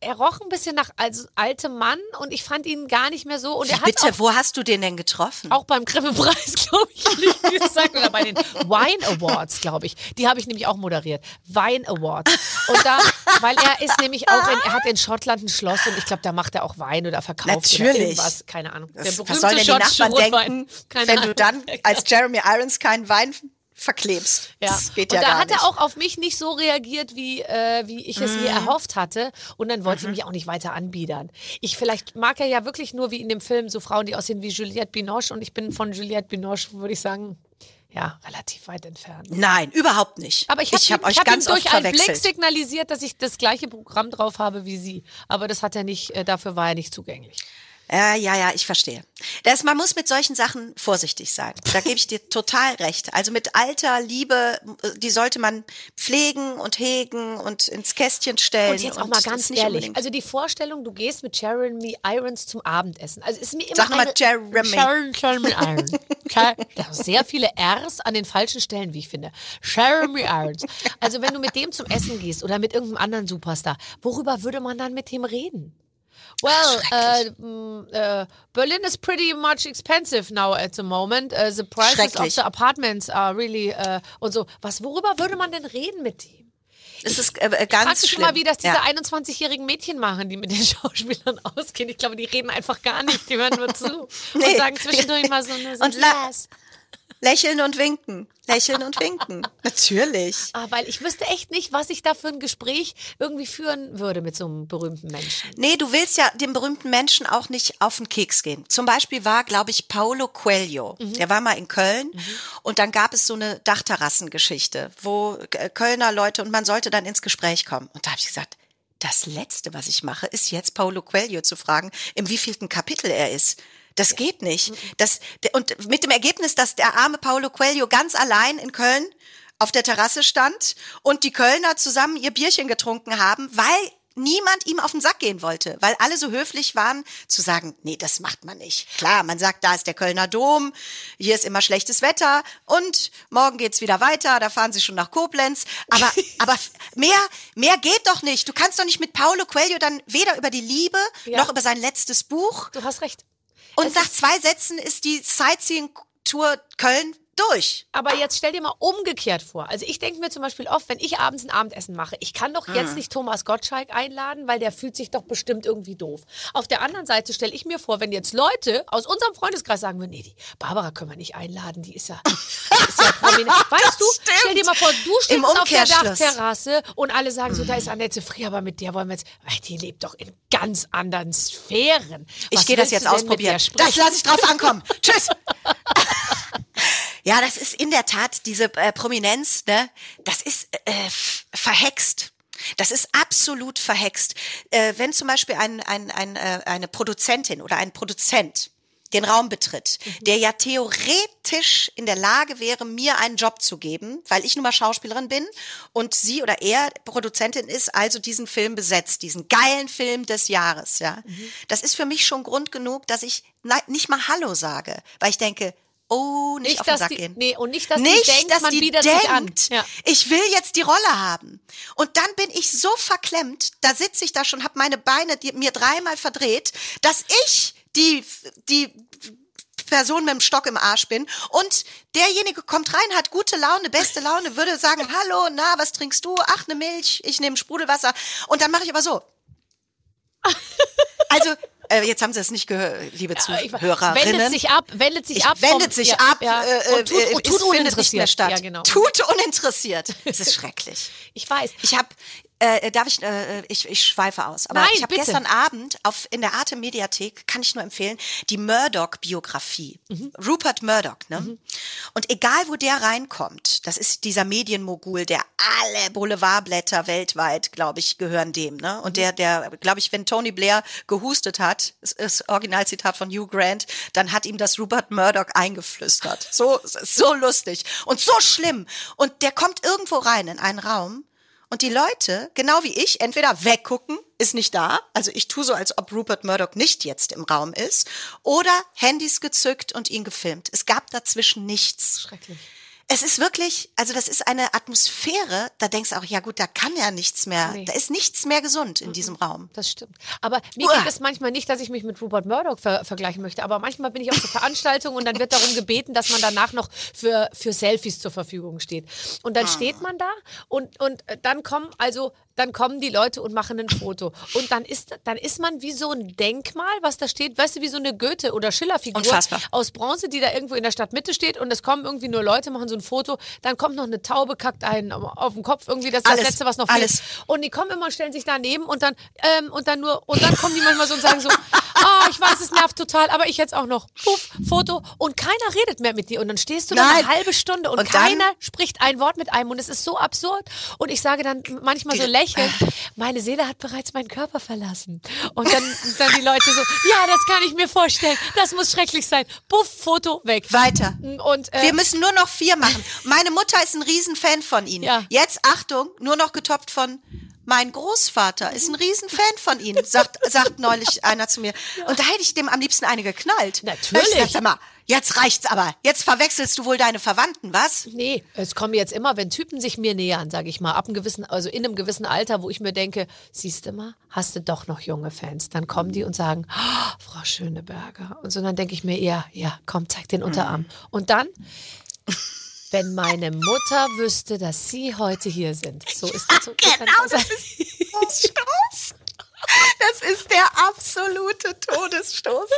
er roch ein bisschen nach als altem Mann und ich fand ihn gar nicht mehr so. Und er Bitte, auch, wo hast du den denn getroffen? auch beim Grimme-Preis, glaube ich, nicht gesagt, oder bei den Wine Awards, glaube ich. Die habe ich nämlich auch moderiert. Wine Awards. Und da, weil er ist nämlich auch in, er hat in Schottland ein Schloss und ich glaube, da macht er auch Wein oder verkauft oder Natürlich. irgendwas. Keine Ahnung. Der Das- was sollen denn die Nachbarn denken, Keine wenn du Ahnung. dann als Jeremy Irons keinen Wein verklebst? Ja. Das geht und ja da hat nicht. er auch auf mich nicht so reagiert, wie, äh, wie ich es mir Mhm. erhofft hatte. Und dann wollte ich mich auch nicht weiter anbiedern. Ich vielleicht mag er ja wirklich nur wie in dem Film so Frauen, die aussehen wie Juliette Binoche. Und ich bin von Juliette Binoche, würde ich sagen, ja, relativ weit entfernt. Nein, überhaupt nicht. Aber ich habe hab euch hab ganz ihm durch oft einen Blick signalisiert, dass ich das gleiche Programm drauf habe wie Sie. Aber das hat er nicht, äh, dafür war er nicht zugänglich. Ja, ja, ja, ich verstehe. Das, man muss mit solchen Sachen vorsichtig sein. Da gebe ich dir total recht. Also mit alter Liebe, die sollte man pflegen und hegen und ins Kästchen stellen. Und jetzt auch mal ist ganz ehrlich, unbedingt- also die Vorstellung, du gehst mit Jeremy Irons zum Abendessen. Also ist mir immer Sag mal eine, Jeremy. Jeremy Irons. Sehr viele R's an den falschen Stellen, wie ich finde. Jeremy Irons. Also wenn du mit dem zum Essen gehst oder mit irgendeinem anderen Superstar, worüber würde man dann mit dem reden? Well, uh, mm, uh, Berlin is pretty much expensive now at the moment. Uh, the prices of the apartments are really uh, und so. Was, worüber würde man denn reden mit ihm? es ist äh, äh, ganz Fragst du schon schlimm. mal, wie das diese ja. 21-jährigen Mädchen machen, die mit den Schauspielern ausgehen? Ich glaube, die reden einfach gar nicht, die hören nur zu Nee. und sagen zwischendurch mal so, so Und yes. Lächeln und winken. Lächeln und winken. Natürlich. Ah, weil ich wüsste echt nicht, was ich da für ein Gespräch irgendwie führen würde mit so einem berühmten Menschen. Nee, du willst ja dem berühmten Menschen auch nicht auf den Keks gehen. Zum Beispiel war, glaube ich, Paulo Coelho. Mhm. Der war mal in Köln und dann gab es so eine Dachterrassengeschichte, wo äh, Kölner Leute und man sollte dann ins Gespräch kommen. Und da habe ich gesagt, das Letzte, was ich mache, ist jetzt Paulo Coelho zu fragen, im wievielten Kapitel er ist. Das geht nicht. Das, der- und mit dem Ergebnis, dass der arme Paulo Coelho ganz allein in Köln auf der Terrasse stand und die Kölner zusammen ihr Bierchen getrunken haben, weil niemand ihm auf den Sack gehen wollte, weil alle so höflich waren zu sagen, nee, das macht man nicht. Klar, man sagt, da ist der Kölner Dom, hier ist immer schlechtes Wetter und morgen geht's wieder weiter, da fahren sie schon nach Koblenz, aber aber mehr mehr geht doch nicht. Du kannst doch nicht mit Paulo Coelho dann weder über die Liebe Ja. noch über sein letztes Buch Du hast recht. Und nach zwei Sätzen ist die Sightseeing-Tour Köln durch. Aber jetzt stell dir mal umgekehrt vor. Also ich denke mir zum Beispiel oft, wenn ich abends ein Abendessen mache, ich kann doch Mhm. jetzt nicht Thomas Gottschalk einladen, weil der fühlt sich doch bestimmt irgendwie doof. Auf der anderen Seite stelle ich mir vor, wenn jetzt Leute aus unserem Freundeskreis sagen würden, nee, die Barbara können wir nicht einladen, die ist ja, die ist ja. Weißt du, stimmt. stell dir mal vor, du stehst auf der. Dachterrasse und alle sagen so, da ist Annette Frier, aber mit der wollen wir jetzt, die lebt doch in ganz anderen Sphären. Ich Was gehe das jetzt ausprobieren. Das lasse ich drauf ankommen. Tschüss. Ja, das ist in der Tat diese äh, Prominenz, ne? Das ist äh, verhext. Das ist absolut verhext. Äh, wenn zum Beispiel ein, ein, ein, äh, eine Produzentin oder ein Produzent den Raum betritt, der ja theoretisch in der Lage wäre, mir einen Job zu geben, weil ich nun mal Schauspielerin bin und sie oder er Produzentin ist, also diesen Film besetzt, diesen geilen Film des Jahres, ja. Das ist für mich schon Grund genug, dass ich nicht mal Hallo sage, weil ich denke, oh, nicht, Nicht, auf den Sack die- gehen. nee, und nicht, dass die nicht, denkt, dass man die bietet denkt, sich an. Ja. ich will jetzt die Rolle haben. Und dann bin ich so verklemmt, da sitze ich da schon, habe meine Beine die, mir dreimal verdreht, dass ich die, die Person mit dem Stock im Arsch bin und derjenige kommt rein, hat gute Laune, beste Laune, würde sagen, hallo, na, was trinkst du? Ach, eine Milch, ich nehme Sprudelwasser. Und dann mache ich aber so. Also, äh, jetzt haben Sie es nicht gehört, liebe Zuhörerinnen. Wendet sich ab, wendet sich Ich ab. vom- wendet sich ja, ab, ja. äh, und tut, äh, tut findet nicht mehr uninteressiert. statt. Ja, genau. Tut uninteressiert. Es ist schrecklich. Ich weiß. Ich habe, äh, darf ich, äh, ich, ich schweife aus, aber Nein, ich habe gestern Abend auf in der Arte Mediathek, kann ich nur empfehlen, die Murdoch-Biografie. Mhm. Rupert Murdoch, ne? Und egal wo der reinkommt, das ist dieser Medienmogul, der alle Boulevardblätter weltweit, glaube ich, gehören dem, ne? Mhm. Und der, der, glaube ich, wenn Tony Blair gehustet hat, das ist Originalzitat von Hugh Grant, dann hat ihm das Rupert Murdoch eingeflüstert. So, so lustig und so schlimm. Und der kommt irgendwo rein in einen Raum und die Leute, genau wie ich, entweder weggucken, ist nicht da, also ich tue so, als ob Rupert Murdoch nicht jetzt im Raum ist, oder Handys gezückt und ihn gefilmt. Es gab dazwischen nichts. Schrecklich. Es ist wirklich, also das ist eine Atmosphäre, da denkst du auch, ja gut, da kann ja nichts mehr, Nee. da ist nichts mehr gesund in diesem Raum. Das stimmt. Aber mir Uah. geht es manchmal nicht, dass ich mich mit Rupert Murdoch ver vergleichen möchte. Aber manchmal bin ich auf so Veranstaltungen und dann wird darum gebeten, dass man danach noch für, für Selfies zur Verfügung steht. Und Ah. dann steht man da und, und dann kommen, also, dann kommen die Leute und machen ein Foto. Und dann ist, dann ist man wie so ein Denkmal, was da steht, weißt du, wie so eine Goethe- oder Schiller-Figur Unfassbar. aus Bronze, die da irgendwo in der Stadtmitte steht und es kommen irgendwie nur Leute, machen so ein Foto, dann kommt noch eine Taube, kackt einen auf den Kopf, irgendwie das ist Alles, das Letzte, was noch alles. fehlt. Und die kommen immer und stellen sich daneben und dann, ähm, und dann nur, und dann kommen die manchmal so und sagen so, ah, ich weiß, es nervt total, aber ich jetzt auch noch. Puff, Foto. Und keiner redet mehr mit dir. Und dann stehst du da eine halbe Stunde und, Und keiner spricht ein Wort mit einem. Und es ist so absurd. Und ich sage dann manchmal so lächelnd, meine Seele hat bereits meinen Körper verlassen. Und dann, dann die Leute so, ja, das kann ich mir vorstellen. Das muss schrecklich sein. Puff, Foto, weg. Weiter. Und, äh, Wir müssen nur noch vier machen. Meine Mutter ist ein Riesenfan von Ihnen. Ja. Jetzt, Achtung, nur noch getoppt von mein Großvater ist ein Riesenfan von Ihnen, sagt, sagt neulich einer zu mir. Und da hätte ich dem am liebsten eine geknallt. Natürlich. Ich gesagt, sag mal, jetzt reicht's aber. Jetzt verwechselst du wohl deine Verwandten, was? Nee, es kommen jetzt immer, wenn Typen sich mir nähern, sage ich mal, ab einem gewissen, also in einem gewissen Alter, wo ich mir denke, siehst du mal, hast du doch noch junge Fans. Dann kommen die und sagen, "Oh, Frau Schöneberger. Und so dann denke ich mir eher, ja, komm, zeig den Unterarm. Und dann, wenn meine Mutter wüsste, dass Sie heute hier sind. So ist das. So Genau, das ist Todesstoß. Das ist der absolute Todesstoß.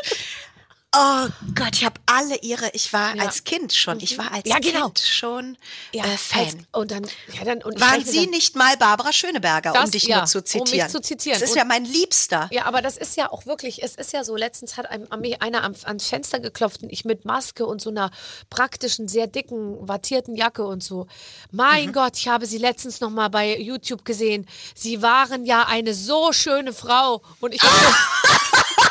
Oh Gott, ich habe alle ihre, ich war Ja. als Kind schon, ich war als Ja, genau. Kind schon ja, äh, Fan. als- Und dann, ja, dann, und Waren Sie dann, nicht mal Barbara Schöneberger, Das- um dich ja, nur zu um mich zitieren? zu zitieren. Das ist Und- ja mein Liebster. Ja, aber das ist ja auch wirklich, es ist ja so, letztens hat einem, an mich einer am, ans Fenster geklopft und ich mit Maske und so einer praktischen, sehr dicken, wattierten Jacke und so. Mein Mhm. Gott, ich habe sie letztens noch mal bei YouTube gesehen. Sie waren ja eine so schöne Frau. Und ich habe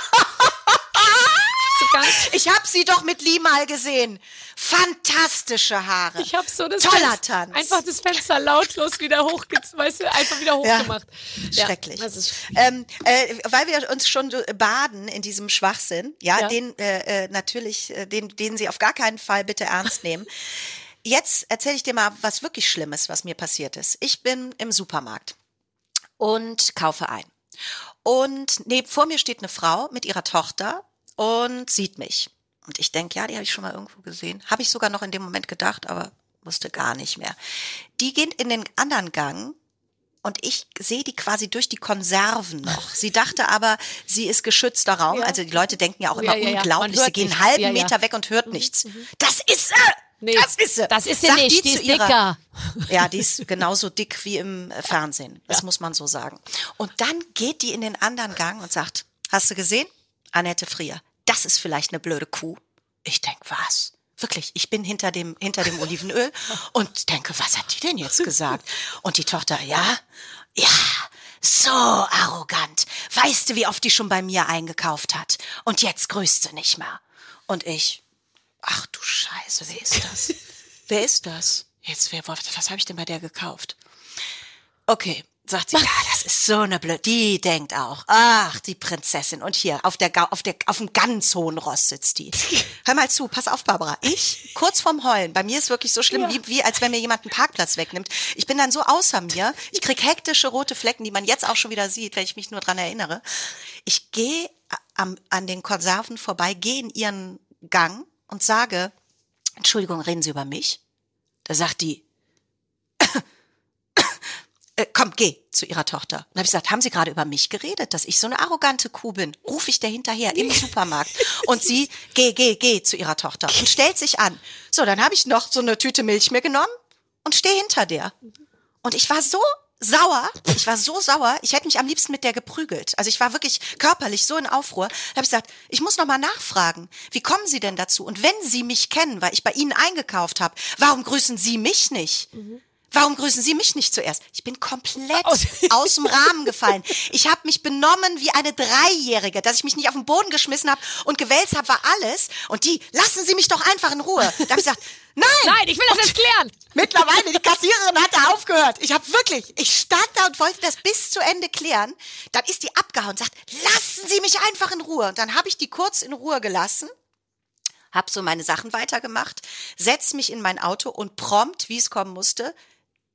Ich habe sie doch mit Lee mal gesehen. Fantastische Haare. ich habe so das Toller Fenster, Tanz. einfach das Fenster lautlos wieder hochge, weißt du, einfach wieder Ja. hochgemacht. Ja, Schrecklich. das ist ähm, äh, weil wir uns schon so baden in diesem Schwachsinn, ja, Ja. den äh, äh, natürlich, äh, den, den Sie auf gar keinen Fall bitte ernst nehmen. Jetzt erzähle ich dir mal was wirklich Schlimmes, was mir passiert ist. Ich bin im Supermarkt und kaufe ein. Und neben, vor mir steht eine Frau mit ihrer Tochter. Und sieht mich. Und ich denke, ja, die habe ich schon mal irgendwo gesehen. Habe ich sogar noch in dem Moment gedacht, aber wusste gar nicht mehr. Die geht in den anderen Gang und ich sehe die quasi durch die Konserven noch. Sie dachte aber, sie ist geschützter Raum. Ja. Also die Leute denken ja auch immer Ja, ja, unglaublich. Sie gehen einen halben. Meter weg und hört nichts. Das ist sie! Nee, das ist sie! das ist sie Sagt nicht, die zu ist ihrer- dicker. Ja, die ist genauso dick wie im äh, Fernsehen. Das muss man so sagen. Und dann geht die in den anderen Gang und sagt, hast du gesehen? Annette Frier, das ist vielleicht eine blöde Kuh. Ich denk, was? Wirklich, ich bin hinter dem, hinter dem Olivenöl und denke, was hat die denn jetzt gesagt? Und die Tochter, ja, ja, so arrogant. Weißt du, wie oft die schon bei mir eingekauft hat? Und jetzt grüßt sie nicht mehr. Und ich, ach du Scheiße, wer ist das? wer ist das? Jetzt, wer, was, was habe ich denn bei der gekauft? Okay, sagt sie, ja, das ist so eine blöd. Die denkt auch, ach, die Prinzessin. Und hier, auf der, Ga- auf der, auf dem ganz hohen Ross sitzt die. Hör mal zu, pass auf, Barbara. Ich, kurz vorm Heulen, bei mir ist wirklich so schlimm, wie, wie als wenn mir jemand einen Parkplatz wegnimmt. Ich bin dann so außer mir. Ich krieg hektische rote Flecken, die man jetzt auch schon wieder sieht, wenn ich mich nur dran erinnere. Ich gehe am, an den Konserven vorbei, gehe in ihren Gang und sage, Entschuldigung, reden Sie über mich? Da sagt die, äh, komm, geh zu ihrer Tochter. Und habe ich gesagt, haben Sie gerade über mich geredet, dass ich so eine arrogante Kuh bin? Ruf ich der hinterher im Supermarkt. Und sie, geh, geh, geh zu ihrer Tochter und stellt sich an. So, dann habe ich noch so eine Tüte Milch mir genommen und stehe hinter der. Und ich war so sauer, ich war so sauer, ich hätte mich am liebsten mit der geprügelt. Also ich war wirklich körperlich so in Aufruhr. Da habe ich gesagt, ich muss noch mal nachfragen, wie kommen Sie denn dazu? Und wenn Sie mich kennen, weil ich bei Ihnen eingekauft habe, warum grüßen Sie mich nicht? Warum grüßen Sie mich nicht zuerst? Ich bin komplett Aus- aus dem Rahmen gefallen. Ich habe mich benommen wie eine Dreijährige, dass ich mich nicht auf den Boden geschmissen habe und gewälzt habe, war alles. Und die, lassen Sie mich doch einfach in Ruhe. Da habe ich gesagt, nein, Nein, ich will das jetzt klären. Mittlerweile, die Kassiererin hatte aufgehört. Ich habe wirklich, ich stand da und wollte das bis zu Ende klären. Dann ist die abgehauen und sagt, lassen Sie mich einfach in Ruhe. Und dann habe ich die kurz in Ruhe gelassen, habe so meine Sachen weitergemacht, setz mich in mein Auto und prompt, wie es kommen musste,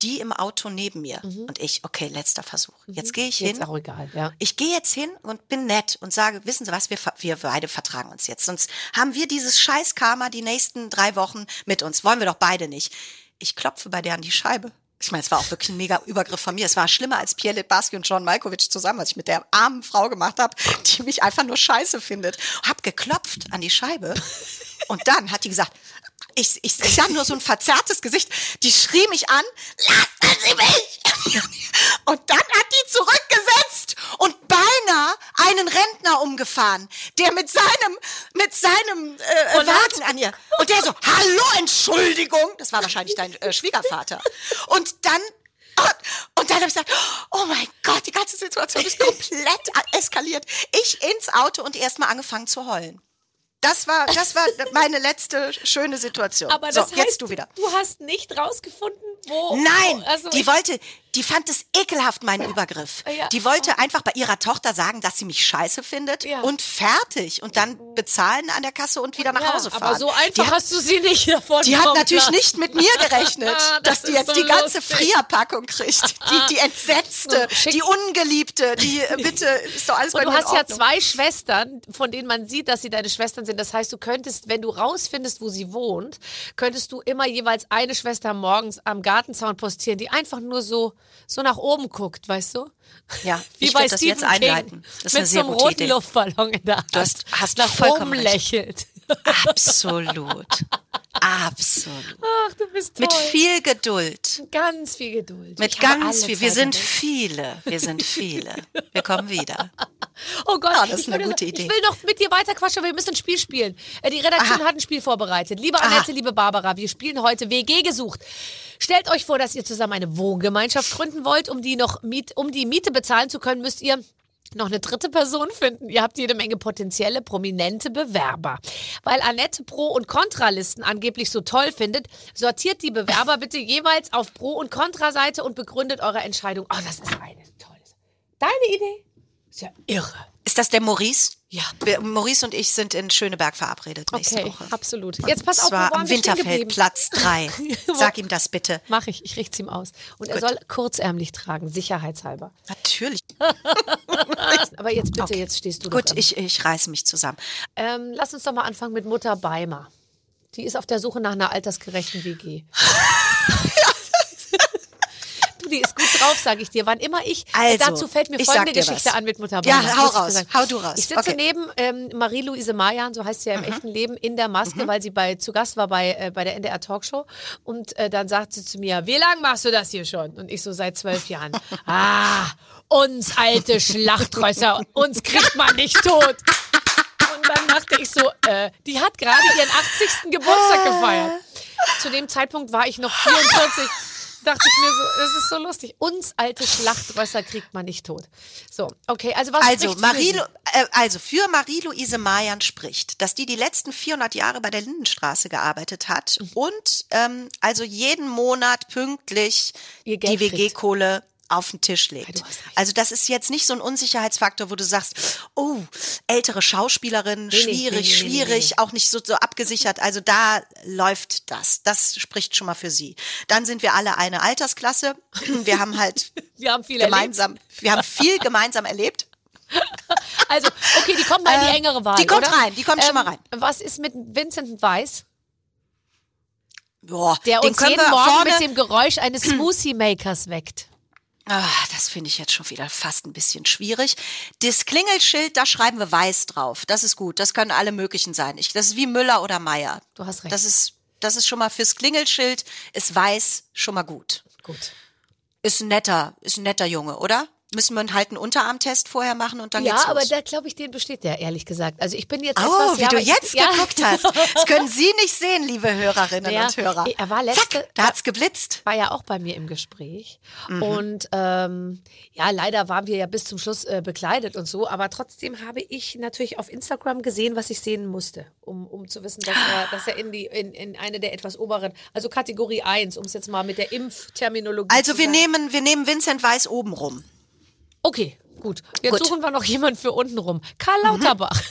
die im Auto neben mir. Und ich, okay, letzter Versuch. Jetzt gehe ich hin. Jetzt auch egal, ja. Ich gehe jetzt hin und bin nett und sage, wissen Sie was, wir, wir beide vertragen uns jetzt. Sonst haben wir dieses scheiß Karma die nächsten drei Wochen mit uns. Wollen wir doch beide nicht. Ich klopfe bei der an die Scheibe. Ich meine, es war auch wirklich ein mega Übergriff von mir. Es war schlimmer als Pierre Litbarski und John Malkovich zusammen, was ich mit der armen Frau gemacht habe, die mich einfach nur scheiße findet. Hab geklopft an die Scheibe und dann hat die gesagt, ich, ich, ich habe nur so ein verzerrtes Gesicht. Die schrie mich an, lassen Sie mich! Und dann hat die zurückgesetzt und beinahe einen Rentner umgefahren, der mit seinem, mit seinem äh, Wagen an ihr. Und der so, hallo, Entschuldigung. Das war wahrscheinlich dein äh, Schwiegervater. Und dann und dann habe ich gesagt, oh mein Gott, die ganze Situation ist komplett eskaliert. Ich ins Auto und erstmal angefangen zu heulen. Das war, das war meine letzte schöne Situation. Aber so, das heißt, jetzt du wieder. du hast nicht rausgefunden, wo. Nein, also die wollte, die fand es ekelhaft, meinen Übergriff. Ja. Die wollte einfach bei ihrer Tochter sagen, dass sie mich scheiße findet Ja. und fertig und dann bezahlen an der Kasse und wieder nach ja, Hause fahren. Aber so einfach die hat, hast du sie nicht davon die hat natürlich lassen. nicht mit mir gerechnet, Das dass die jetzt so die ganze lustig. Frierpackung kriegt. Die, die entsetzte, Schick- die ungeliebte, die äh, bitte ist doch alles bei Und du mir in hast ja zwei Schwestern, von denen man sieht, dass sie deine Schwestern sind. Das heißt, du könntest, wenn du rausfindest, wo sie wohnt, könntest du immer jeweils eine Schwester morgens am Gartenzaun postieren, die einfach nur so, so nach oben guckt, weißt du? Ja, Wie ich bei das jetzt Stephen King, einleiten. Das ist mit eine sehr so einem roten Idee. Luftballon in der Hand. Du hast- hast nach vollkommen oben recht. lächelt. Absolut. Absolut. Ach, du bist toll. Mit viel Geduld. ganz viel Geduld. Mit Ich ganz viel. Wir sind viele. Wir sind viele. Wir kommen wieder. Oh Gott, Ja, das ist eine gute Idee. Ich will noch mit dir weiter quatschen, aber wir müssen ein Spiel spielen. Äh, Die Redaktion Aha. hat ein Spiel vorbereitet. Liebe Aha. Annette, liebe Barbara, wir spielen heute WG gesucht. Stellt euch vor, dass ihr zusammen eine Wohngemeinschaft gründen wollt, um die noch Miet, um die Miete bezahlen zu können, müsst ihr noch eine dritte Person finden. Ihr habt jede Menge potenzielle, prominente Bewerber. Weil Annette Pro- und Kontralisten angeblich so toll findet, sortiert die Bewerber bitte jeweils auf Pro- und Kontraseite und begründet eure Entscheidung. Oh, das ist eine tolle. Deine Idee? Ist ja irre. Ist das der Maurice? Ja. Maurice und ich sind in Schöneberg verabredet nächste Okay, Woche. absolut. Jetzt pass auf, Und zwar am Winterfeld? Platz 3. Sag ihm das bitte. Mach ich, ich richte ihm aus. Und er Gut. soll kurzärmlich tragen, sicherheitshalber. Natürlich. Aber jetzt bitte, Okay. jetzt stehst du Gut, ich, ich reiße mich zusammen. Ähm, lass uns doch mal anfangen mit Mutter Beimer. Die ist auf der Suche nach einer altersgerechten WG. du, die ist gut drauf, sage ich dir. Wann immer ich, Also, dazu fällt mir folgende Geschichte was. an mit Mutter Ja, hau raus, sagen. hau du raus. Ich sitze Okay. Mhm. neben ähm, Marie-Louise Mayan, so heißt sie ja im echten Leben, in der Maske, weil sie bei zu Gast war bei, äh, bei der NDR Talkshow. Und äh, dann sagt sie zu mir, wie lange machst du das hier schon? Und ich so, seit zwölf Jahren. ah, uns alte Schlachtrösser, uns kriegt man nicht tot. Und dann dachte ich so, äh, die hat gerade ihren 80. Geburtstag gefeiert. Zu dem Zeitpunkt war ich noch 44. Dachte ich mir so, das ist so lustig. Uns alte Schlachtrösser kriegt man nicht tot. So, okay, also was Also, für Marie, sie? äh, also für Marie-Louise Mayan spricht, dass die die letzten 400 Jahre bei der Lindenstraße gearbeitet hat Mhm. und ähm, also jeden Monat pünktlich die. WG-Kohle auf den Tisch legt. Also das ist jetzt nicht so ein Unsicherheitsfaktor, wo du sagst, oh, ältere Schauspielerin, Nee, schwierig, nee, nee, schwierig, auch nicht so, so abgesichert. Also da läuft das. Das spricht schon mal für sie. Dann sind wir alle eine Altersklasse. Wir haben halt Wir haben viel erlebt. gemeinsam, wir haben viel gemeinsam erlebt. Also, okay, die kommt mal in die Äh, engere Wahl. die kommt oder? Ähm, rein, die kommt schon mal rein. Was ist mit Vincent Weiss, Boah, der uns jeden Morgen vorne, mit dem Geräusch eines Smoothie-Makers weckt? Ah, das finde ich jetzt schon wieder fast ein bisschen schwierig. Das Klingelschild, da schreiben wir weiß drauf. Das ist gut. Das können alle möglichen sein. Ich, das ist wie Müller oder Meier. Du hast recht. Das ist, das ist schon mal fürs Klingelschild, ist weiß schon mal gut. Gut. Ist ein netter, ist ein netter Junge, oder? Müssen wir halt einen Unterarmtest vorher machen und dann Ja, geht's aber los. da glaube ich, den besteht der, ehrlich gesagt. Also ich bin jetzt Oh, etwas... wie ja, du aber ich- jetzt ja. geguckt hast. Das können Sie nicht sehen, liebe Hörerinnen Ja, und Hörer. er war letzte- Zack, da hat's geblitzt. war ja auch bei mir im Gespräch. Mhm. Und ähm, ja, leider waren wir ja bis zum Schluss äh, bekleidet und so. Aber trotzdem habe ich natürlich auf Instagram gesehen, was ich sehen musste, um, um zu wissen, dass er, dass er in, die, in, in eine der etwas oberen, also Kategorie 1, um es jetzt mal mit der Impfterminologie Also zu wir sagen. nehmen, wir nehmen Vincent Weiß oben rum. Okay, gut. Jetzt Gut. Mhm. suchen wir noch jemanden für unten rum. Karl Lauterbach.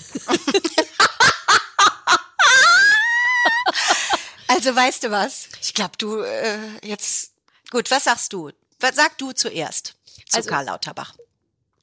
Also weißt du was? Ich glaube, du äh, jetzt gut. Was sagst du? Was sag du zuerst zu Also- Karl Lauterbach?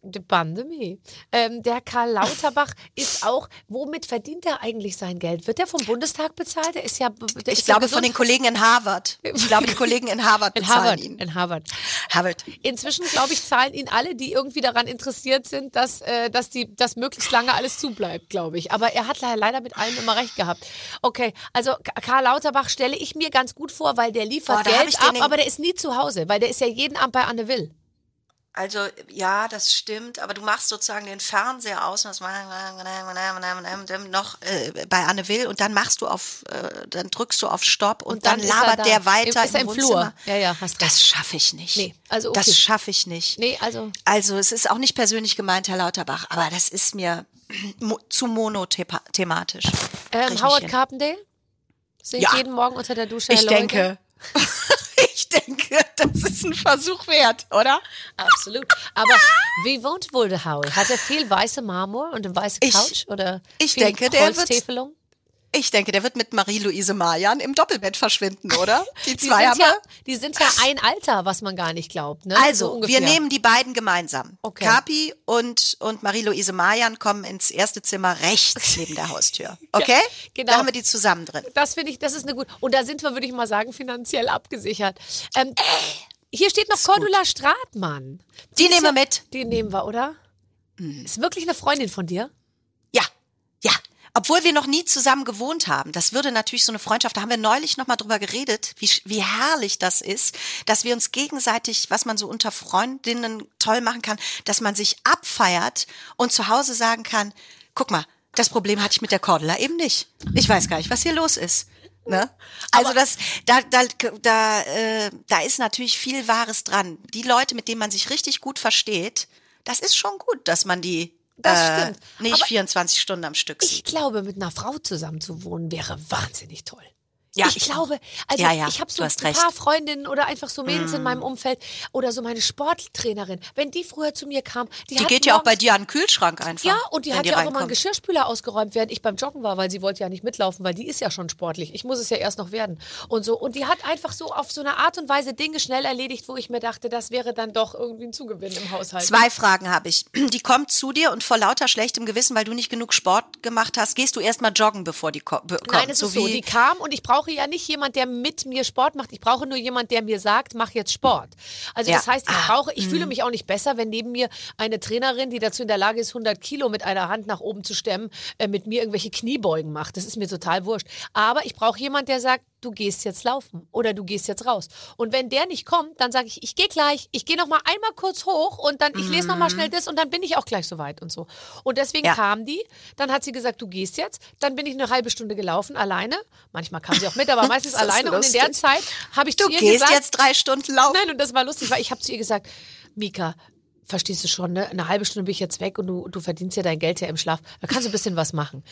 Die Pandemie. Ähm, der Karl Lauterbach ist auch, womit verdient er eigentlich sein Geld? Wird er vom Bundestag bezahlt? Der ist ja, der Ich ist ja glaube von den Kollegen in Harvard. Ich glaube, die Kollegen in Harvard in bezahlen Harvard. ihn. In Harvard. Harvard. Inzwischen, glaube ich, zahlen ihn alle, die irgendwie daran interessiert sind, dass, äh, dass, die, dass möglichst lange alles zubleibt, glaube ich. Aber er hat le- leider mit allem immer recht gehabt. Okay, also Karl Lauterbach stelle ich mir ganz gut vor, weil der liefert Boah, Geld ab, in- aber der ist nie zu Hause, weil der ist ja jeden Abend bei Anne Will. Also ja, das stimmt, aber du machst sozusagen den Fernseher aus und das noch äh, bei Anne Will und dann machst du auf, äh, dann drückst du auf Stopp und, Und dann dann, er labert da. der weiter Ist er im, im Wohnzimmer. Flur. Ja, ja, hast. Das schaffe ich nicht. Nee, also okay. Das schaffe ich nicht. Nee, also Also es ist auch nicht persönlich gemeint, Herr Lauterbach, aber das ist mir mo zu monothematisch. ähm, Howard Carpendale singt Ja. jeden Morgen unter der Dusche Ich Hello denke, denke, das ist ein Versuch wert, oder? Absolut. Aber wie wohnt wohl der Howie? Hat er viel weiße Marmor und eine weiße Ich- Couch? Oder ich viel denke, der wird-? Ich denke, der wird mit Marie-Louise Mayan im Doppelbett verschwinden, oder? Die Die zwei sind, haben ja, wir. die sind ja ein Alter, was man gar nicht glaubt. Ne? Also, so wir nehmen die beiden gemeinsam. Okay. Kapi und, und Marie-Louise Mayan kommen ins erste Zimmer rechts neben der Haustür. Okay? genau. Da haben wir die zusammen drin. Das finde ich, das ist eine gut. Und da sind wir, würde ich mal sagen, finanziell abgesichert. Ähm, hier steht noch Cordula Stratmann. Die ist nehmen wir ja- mit. Die nehmen wir, oder? Mhm. Ist wirklich eine Freundin von dir? Ja, ja. Obwohl wir noch nie zusammen gewohnt haben. Das würde natürlich so eine Freundschaft, da haben wir neulich nochmal drüber geredet, wie, wie herrlich das ist, dass wir uns gegenseitig, was man so unter Freundinnen toll machen kann, dass man sich abfeiert und zu Hause sagen kann, guck mal, das Problem hatte ich mit der Cordula eben nicht. Ich weiß gar nicht, was hier los ist. Ne? Also das, da, da, da, äh, da ist natürlich viel Wahres dran. Die Leute, mit denen man sich richtig gut versteht, das ist schon gut, dass man die Das äh, stimmt. nicht Aber 24 Stunden am Stück Ich sieht. glaube, mit einer Frau zusammen zu wohnen wäre wahnsinnig toll. Ja, ich, ich glaube, also Ja, ja, ich habe so ein recht. Mm. paar Freundinnen oder einfach so Mädels in meinem Umfeld oder so meine Sporttrainerin, wenn die früher zu mir kam, die, Die hat geht ja auch bei dir an den Kühlschrank einfach. Ja, und die hat ja auch immer einen reinkommt. Geschirrspüler ausgeräumt, während ich beim Joggen war, weil sie wollte ja nicht mitlaufen, weil die ist ja schon sportlich. Ich muss es ja erst noch werden. Und so. Und die hat einfach so auf so eine Art und Weise Dinge schnell erledigt, wo ich mir dachte, das wäre dann doch irgendwie ein Zugewinn im Haushalt. Zwei Fragen habe ich. Die kommt zu dir und vor lauter schlechtem Gewissen, weil du nicht genug Sport gemacht hast, gehst du erstmal joggen, bevor die kommt. Nein, es so ist so. Die kam und ich brauche ja nicht jemand, der mit mir Sport macht. Ich brauche nur jemand, der mir sagt, mach jetzt Sport. Also Ja. das heißt, ich Ah, brauche, ich fühle mich auch nicht besser, wenn neben mir eine Trainerin, die dazu in der Lage ist, 100 Kilo mit einer Hand nach oben zu stemmen, äh, mit mir irgendwelche Kniebeugen macht. Das ist mir total wurscht. Aber ich brauche jemand, der sagt, du gehst jetzt laufen oder du gehst jetzt raus. Und wenn der nicht kommt, dann sage ich, ich gehe gleich, ich gehe noch mal einmal kurz hoch und dann ich lese noch mal schnell das und dann bin ich auch gleich soweit und so. Und deswegen Mhm. Ja. kam die, dann hat sie gesagt, du gehst jetzt, dann bin ich eine halbe Stunde gelaufen alleine. Manchmal kam sie auch mit, aber meistens alleine und in der lustig. Zeit habe ich Du zu ihr gehst gesagt, jetzt drei Stunden laufen. Nein, und das war lustig, weil ich habe zu ihr gesagt, Mika, verstehst du schon, ne? Eine halbe Stunde bin ich jetzt weg und du, du verdienst ja dein Geld ja im Schlaf. Da kannst du ein bisschen was machen.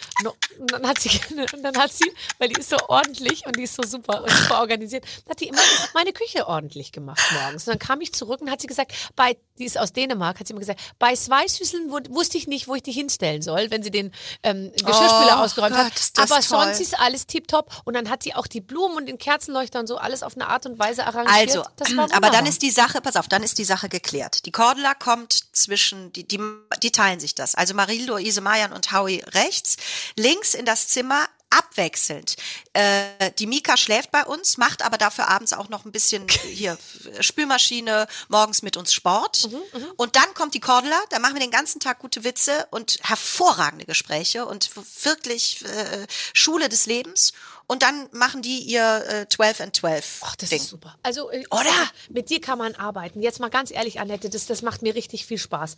Und dann hat sie, und dann hat sie, weil die ist so ordentlich und die ist so super und super organisiert, hat die immer meine Küche ordentlich gemacht morgens. Und dann kam ich zurück und hat sie gesagt, bei, die ist aus Dänemark, hat sie immer gesagt, bei Zweisüsseln wu- wusste ich nicht, wo ich die hinstellen soll, wenn sie den ähm, Geschirrspüler Oh ausgeräumt Gott, hat. Aber toll. sonst ist alles tiptop. Und dann hat sie auch die Blumen und den Kerzenleuchter und so alles auf eine Art und Weise arrangiert. Also, aber dann ist die Sache, pass auf, dann ist die Sache geklärt. Die Cordula kommt zwischen, die, die, die teilen sich das. Also Marie-Louise Mayan und Howie rechts, links in das Zimmer abwechselnd. Äh, die Mika schläft bei uns, macht aber dafür abends auch noch ein bisschen hier Spülmaschine, morgens mit uns Sport. Und dann kommt die Cordula, da machen wir den ganzen Tag gute Witze und hervorragende Gespräche und wirklich äh, Schule des Lebens. Und dann machen die ihr äh, 12 and 12 Ach, das Ding. ist super. Also, äh, Oder? Mit dir kann man arbeiten. Jetzt mal ganz ehrlich, Annette, das, das macht mir richtig viel Spaß.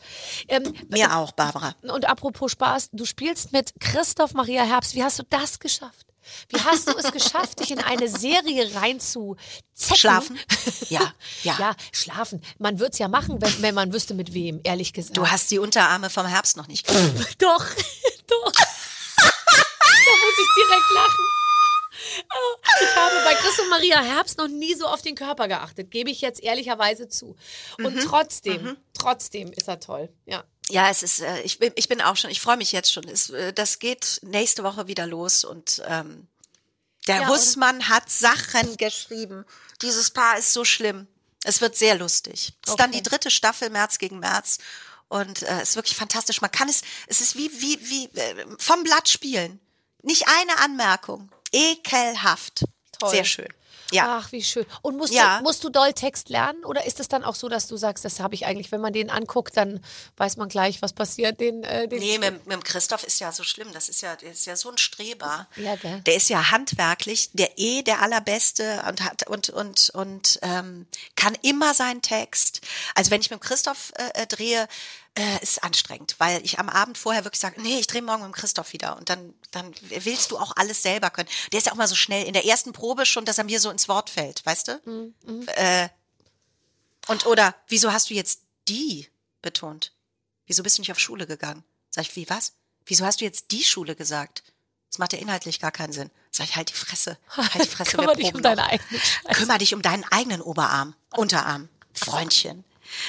Ähm, Mir auch, Barbara. und apropos Spaß, du spielst mit Christoph Maria Herbst. Wie hast du das geschafft? Wie hast du es geschafft, dich in eine Serie reinzuzecken? Schlafen? Ja, ja. Ja, schlafen. Man würde es ja machen, wenn, wenn man wüsste, mit wem, ehrlich gesagt. Du hast die Unterarme vom Herbst noch nicht gesehen. Doch, doch. da muss ich direkt lachen. Ich habe bei Chris und Maria Herbst noch nie so auf den Körper geachtet, gebe ich jetzt ehrlicherweise zu. Und trotzdem, trotzdem ist er toll. Ja. Ja, es ist, äh, ich, bin, ich bin auch schon, ich freue mich jetzt schon. Es, äh, das geht nächste Woche wieder los und ähm, der Ja, Hussmann hat Sachen geschrieben. Dieses Paar ist so schlimm. Es wird sehr lustig. Es ist dann Okay. die dritte Staffel, März gegen März. Und äh, es ist wirklich fantastisch. Man kann es, es ist wie, wie, wie äh, vom Blatt spielen. Nicht eine Anmerkung. Ekelhaft. Toll. Sehr schön. Ja. Ach, wie schön. Und musst, Ja. du, musst du doll Text lernen? Oder ist es dann auch so, dass du sagst, das habe ich eigentlich, wenn man den anguckt, dann weiß man gleich, was passiert? Den, äh, den Nee, mit, mit dem Christoph ist ja so schlimm. Das ist ja, der ist ja so ein Streber. Ja, gell. Der ist ja handwerklich, der eh der allerbeste und hat und und und ähm, kann immer seinen Text. Also wenn ich mit dem Christoph äh, äh, drehe, äh, ist anstrengend, weil ich am Abend vorher wirklich sage, nee, ich drehe morgen mit Christoph wieder und dann dann willst du auch alles selber können. Der ist ja auch mal so schnell in der ersten Probe schon, dass er mir so ins Wort fällt, weißt du? Äh, und oder wieso hast du jetzt die betont? Wieso bist du nicht auf Schule gegangen? Sag ich, wie was? Wieso hast du jetzt die Schule gesagt? Das macht ja inhaltlich gar keinen Sinn. Sag ich, halt die Fresse. Halt die Fresse. Kümmer dich um. Kümmer dich um deinen eigenen Oberarm, Unterarm, Freundchen.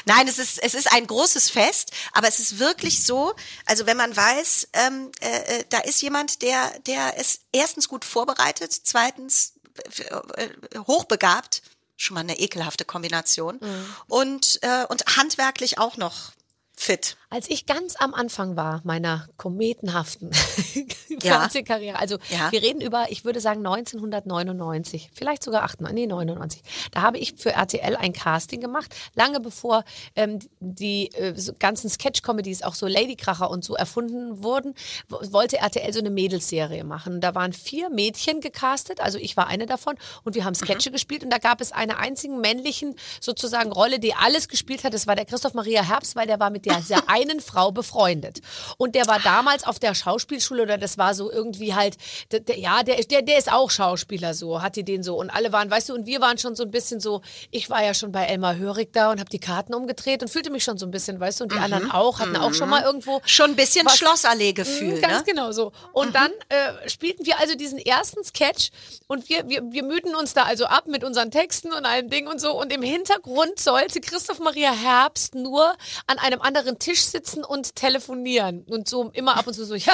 Nein, es ist, es ist ein großes Fest, aber es ist wirklich so, also wenn man weiß, ähm, äh, äh, da ist jemand, der, der ist erstens gut vorbereitet, zweitens äh, äh, hochbegabt, schon mal eine ekelhafte Kombination, und, äh, und handwerklich auch noch fit. Als ich ganz am Anfang war, meiner kometenhaften Ja. Fernsehkarriere, also Ja. wir reden über, ich würde sagen 1999, vielleicht sogar 98, nee 99, da habe ich für RTL ein Casting gemacht, lange bevor ähm, die äh, so ganzen Sketch-Comedies, auch so Ladykracher und so erfunden wurden, wo- wollte RTL so eine Mädelsserie machen. Und da waren vier Mädchen gecastet, also ich war eine davon und wir haben Sketche gespielt und da gab es einen einzigen männlichen sozusagen Rolle, die alles gespielt hat, das war der Christoph Maria Herbst, weil der war mit mit dieser einen Frau befreundet. Und der war damals auf der Schauspielschule oder das war so irgendwie halt, der, der, ja, der, der, der ist auch Schauspieler so, hatte den so. Und alle waren, weißt du, und wir waren schon so ein bisschen so, ich war ja schon bei Elmar Hörig da und habe die Karten umgedreht und fühlte mich schon so ein bisschen, weißt du, und die anderen auch, hatten auch schon mal irgendwo. Schon ein bisschen Was- Schlossallee-Gefühl, Mhm, Ganz ne? genau so. Und dann äh, spielten wir also diesen ersten Sketch und wir, wir, wir müden uns da also ab mit unseren Texten und allem Ding und so. Und im Hintergrund sollte Christoph Maria Herbst nur an einem anderen Tisch sitzen und telefonieren. Und so immer ab und zu so, ja,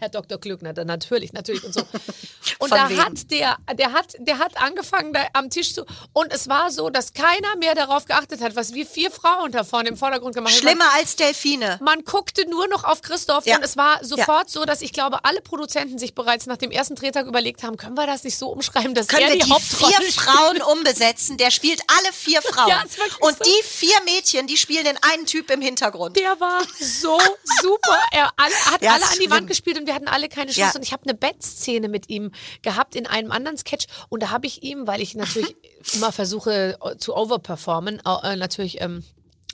Herr Dr. Dann natürlich, natürlich und so. Und Von da wem? hat der, der hat, der hat angefangen da am Tisch zu. Und es war so, dass keiner mehr darauf geachtet hat, was wir vier Frauen da vorne im Vordergrund gemacht haben. Schlimmer als Delfine. Man guckte nur noch auf Christoph Ja. und es war sofort so, dass ich glaube, alle Produzenten sich bereits nach dem ersten Drehtag überlegt haben, können wir das nicht so umschreiben, dass Können er wir die, die Hauptrolle vier spielt? Frauen umbesetzen? Der spielt alle vier Frauen. Ja, Und so. die vier Mädchen, die spielen den einen Typ im Hintergrund. Der war so super. Er alle, hat Ja, alle an die. Wand gespielt und wir hatten alle keine Chance. Ja. Und ich habe eine Bettszene mit ihm gehabt in einem anderen Sketch. Und da habe ich ihm, weil ich natürlich immer versuche äh, zu overperformen, äh, natürlich ähm,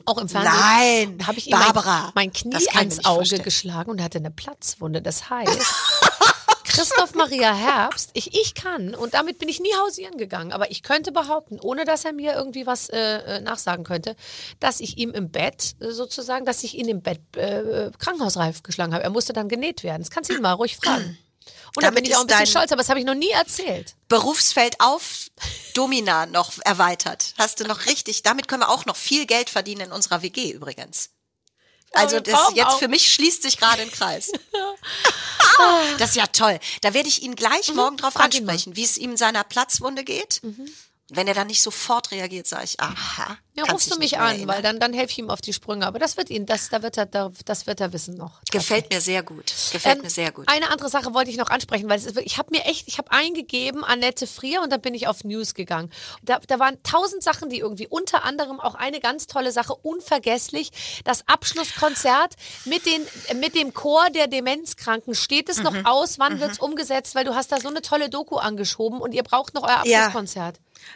auch im Fernsehen. Nein, da habe ich ihm Barbara, mein, mein Knie ans Auge vorstellen. geschlagen und er hatte eine Platzwunde. Das heißt, Christoph Maria Herbst, ich, ich kann, und damit bin ich nie hausieren gegangen, aber ich könnte behaupten, ohne dass er mir irgendwie was äh, äh, nachsagen könnte, dass ich ihm im Bett äh, sozusagen, dass ich ihn im Bett äh, krankenhausreif geschlagen habe. Er musste dann genäht werden. Das kannst du ihn mal ruhig fragen. Und da Damit bin ich auch ein bisschen stolz, aber das habe ich noch nie erzählt. Berufsfeld auf Domina noch erweitert. Hast du noch richtig, damit können wir auch noch viel Geld verdienen in unserer WG übrigens. Also das jetzt für mich schließt sich gerade ein Kreis. das ist ja toll. Da werde ich ihn gleich morgen drauf Mhm. Mal. Mhm. ansprechen, wie es ihm seiner Platzwunde geht. Wenn er dann nicht sofort reagiert, sage ich, aha. Ja, rufst du mich an, erinnern. weil dann, dann helfe ich ihm auf die Sprünge. Aber das wird ihn, das, da wird er, da, das wird er wissen noch. Gefällt mir sehr gut. Gefällt Ähm, mir sehr gut. Eine andere Sache wollte ich noch ansprechen, weil es ist, ich habe mir echt, ich habe eingegeben Annette Frier und dann bin ich auf News gegangen. Da, da waren tausend Sachen, die irgendwie unter anderem auch eine ganz tolle Sache, unvergesslich, das Abschlusskonzert mit, den, mit dem Chor der Demenzkranken. Steht es Mhm. noch aus? Wann wird's umgesetzt? Weil du hast da so eine tolle Doku angeschoben und ihr braucht noch euer Ja.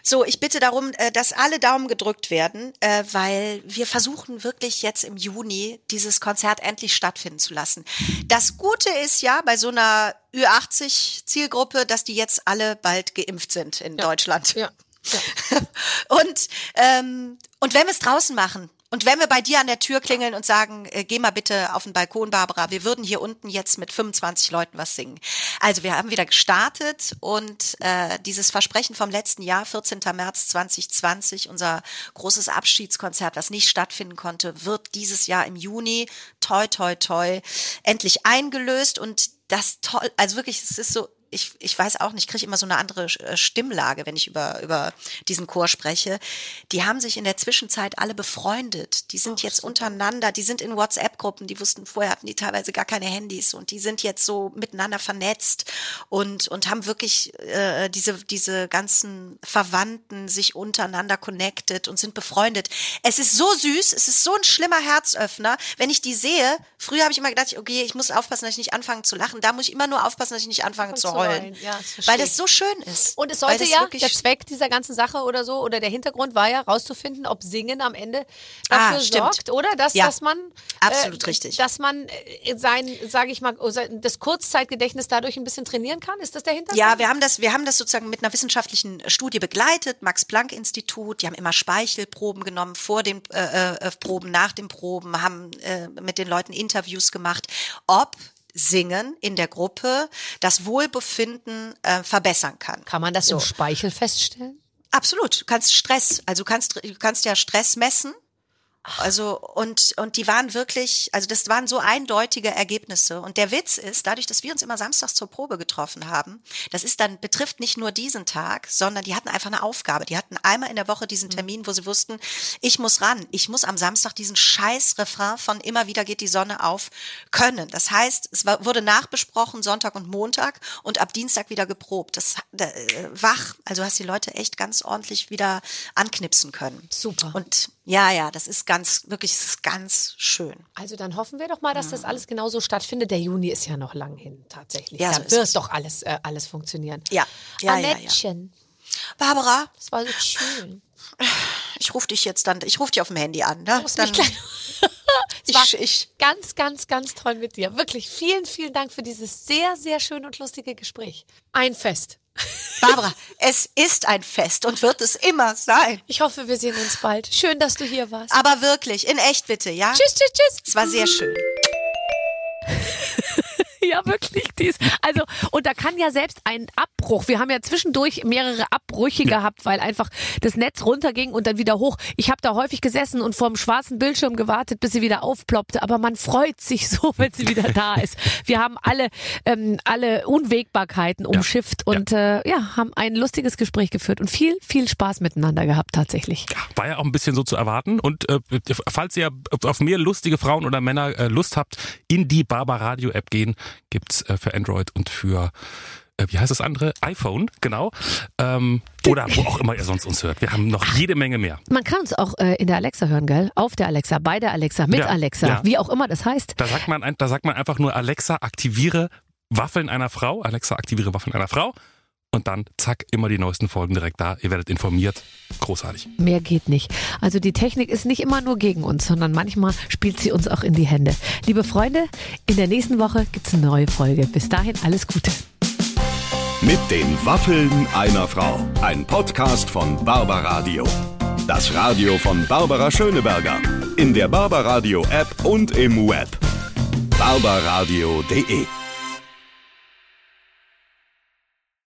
So, ich bitte darum, äh, dass alle Daumen gedrückt werden, äh, weil wir versuchen wirklich jetzt im Juni dieses Konzert endlich stattfinden zu lassen. Das Gute ist ja bei so einer Ü80-Zielgruppe, dass die jetzt alle bald geimpft sind in Deutschland. Ja. ja. Und, ähm, und wenn wir es draußen machen und wenn wir bei dir an der Tür klingeln und sagen, äh, geh mal bitte auf den Balkon, Barbara, wir würden hier unten jetzt mit 25 Leuten was singen. Also wir haben wieder gestartet und äh, dieses Versprechen vom letzten Jahr, 14. März 2020, unser großes Abschiedskonzert, was nicht stattfinden konnte, wird dieses Jahr im Juni, toi, toi, toi, endlich eingelöst und das toll, also wirklich, es ist so, ich, ich weiß auch nicht, ich kriege immer so eine andere äh, Stimmlage, wenn ich über, über diesen Chor spreche. Die haben sich in der Zwischenzeit alle befreundet. Die sind jetzt untereinander, die sind in WhatsApp-Gruppen, die wussten, vorher hatten die teilweise gar keine Handys und die sind jetzt so miteinander vernetzt und, und haben wirklich äh, diese, diese ganzen Verwandten sich untereinander connected und sind befreundet. Es ist so süß, es ist so ein schlimmer Herzöffner. Wenn ich die sehe, früher habe ich immer gedacht, okay, ich muss aufpassen, dass ich nicht anfange zu lachen. Da muss ich immer nur aufpassen, dass ich nicht anfange zu zu heulen. Heulen. Ja, das weil das so schön ist. Und es sollte ja, der Zweck dieser ganzen Sache oder so, oder der Hintergrund war ja rauszufinden, ob Singen am Ende Ah, dafür stimmt. sorgt, oder? Dass, Ja. dass man. Absolut richtig. Dass man äh, sein, sage ich mal, das Kurzzeitgedächtnis dadurch ein bisschen trainieren kann. Ist das der Hintergrund? Ja, wir haben das, wir haben das sozusagen mit einer wissenschaftlichen Studie begleitet, Max-Planck-Institut. Die haben immer Speichelproben genommen vor den äh, äh, Proben, nach den Proben, haben äh, mit den Leuten Interviews gemacht, ob Singen in der Gruppe das Wohlbefinden äh, verbessern kann. Kann man das So. im Speichel feststellen? Absolut. Du kannst Stress, also du kannst, du kannst ja Stress messen. Also, und, und die waren wirklich, also das waren so eindeutige Ergebnisse. Und der Witz ist, dadurch, dass wir uns immer samstags zur Probe getroffen haben, das ist dann, betrifft nicht nur diesen Tag, sondern die hatten einfach eine Aufgabe. Die hatten einmal in der Woche diesen Termin, wo sie wussten, ich muss ran. Ich muss am Samstag diesen scheiß Refrain von immer wieder geht die Sonne auf können. Das heißt, es war, wurde nachbesprochen Sonntag und Montag und ab Dienstag wieder geprobt. Das, äh, wach. Also hast die Leute echt ganz ordentlich wieder anknipsen können. Super. Und ja, ja, das ist ganz, wirklich, es ist ganz schön. Also dann hoffen wir doch mal, dass das alles genauso stattfindet. Der Juni ist ja noch lang hin, tatsächlich. Ja, da so ist wird es. doch alles, äh, alles funktionieren. Ja, ja, ja, ja. Annettchen, Barbara, das war so schön. ich rufe dich jetzt dann, ich rufe dich auf dem Handy an. Ne? Dann, ich, ich, ganz, ganz, ganz toll mit dir. Wirklich vielen, vielen Dank für dieses sehr, sehr schön und lustige Gespräch. Ein Fest. Barbara, es ist ein Fest und wird es immer sein. Ich hoffe, wir sehen uns bald. Schön, dass du hier warst. Aber wirklich, in echt bitte, ja? Tschüss, tschüss, tschüss. Es war sehr schön. Ja, wirklich. Dies. Also, und da kann ja selbst ein Abbruch. Wir haben ja zwischendurch mehrere Abbrüche gehabt, weil einfach das Netz runterging und dann wieder hoch. Ich habe da häufig gesessen und vor dem schwarzen Bildschirm gewartet, bis sie wieder aufploppte. Aber man freut sich so, wenn sie wieder da ist. Wir haben alle, ähm, alle Unwägbarkeiten umschifft und äh, ja, haben ein lustiges Gespräch geführt und viel, viel Spaß miteinander gehabt tatsächlich. War ja auch ein bisschen so zu erwarten. Und äh, falls ihr auf mehr lustige Frauen oder Männer äh, Lust habt, in die Barber Radio App gehen, gibt's äh, für Android und für äh, wie heißt das andere? iPhone, genau. Ähm, oder wo auch immer ihr sonst uns hört. Wir haben noch jede Menge mehr. Man kann uns auch äh, in der Alexa hören, gell? Auf der Alexa, bei der Alexa, mit Ja, Alexa, ja. wie auch immer das heißt. Da sagt man, da sagt man einfach nur Alexa, aktiviere Waffeln einer Frau. Alexa, aktiviere Waffeln einer Frau. Und dann, zack, immer die neuesten Folgen direkt da. Ihr werdet informiert. Großartig. Mehr geht nicht. Also die Technik ist nicht immer nur gegen uns, sondern manchmal spielt sie uns auch in die Hände. Liebe Freunde, in der nächsten Woche gibt's eine neue Folge. Bis dahin alles Gute. Mit den Waffeln einer Frau. Ein Podcast von Barbaradio. Das Radio von Barbara Schöneberger. In der Barbaradio App und im Web. barbaradio.de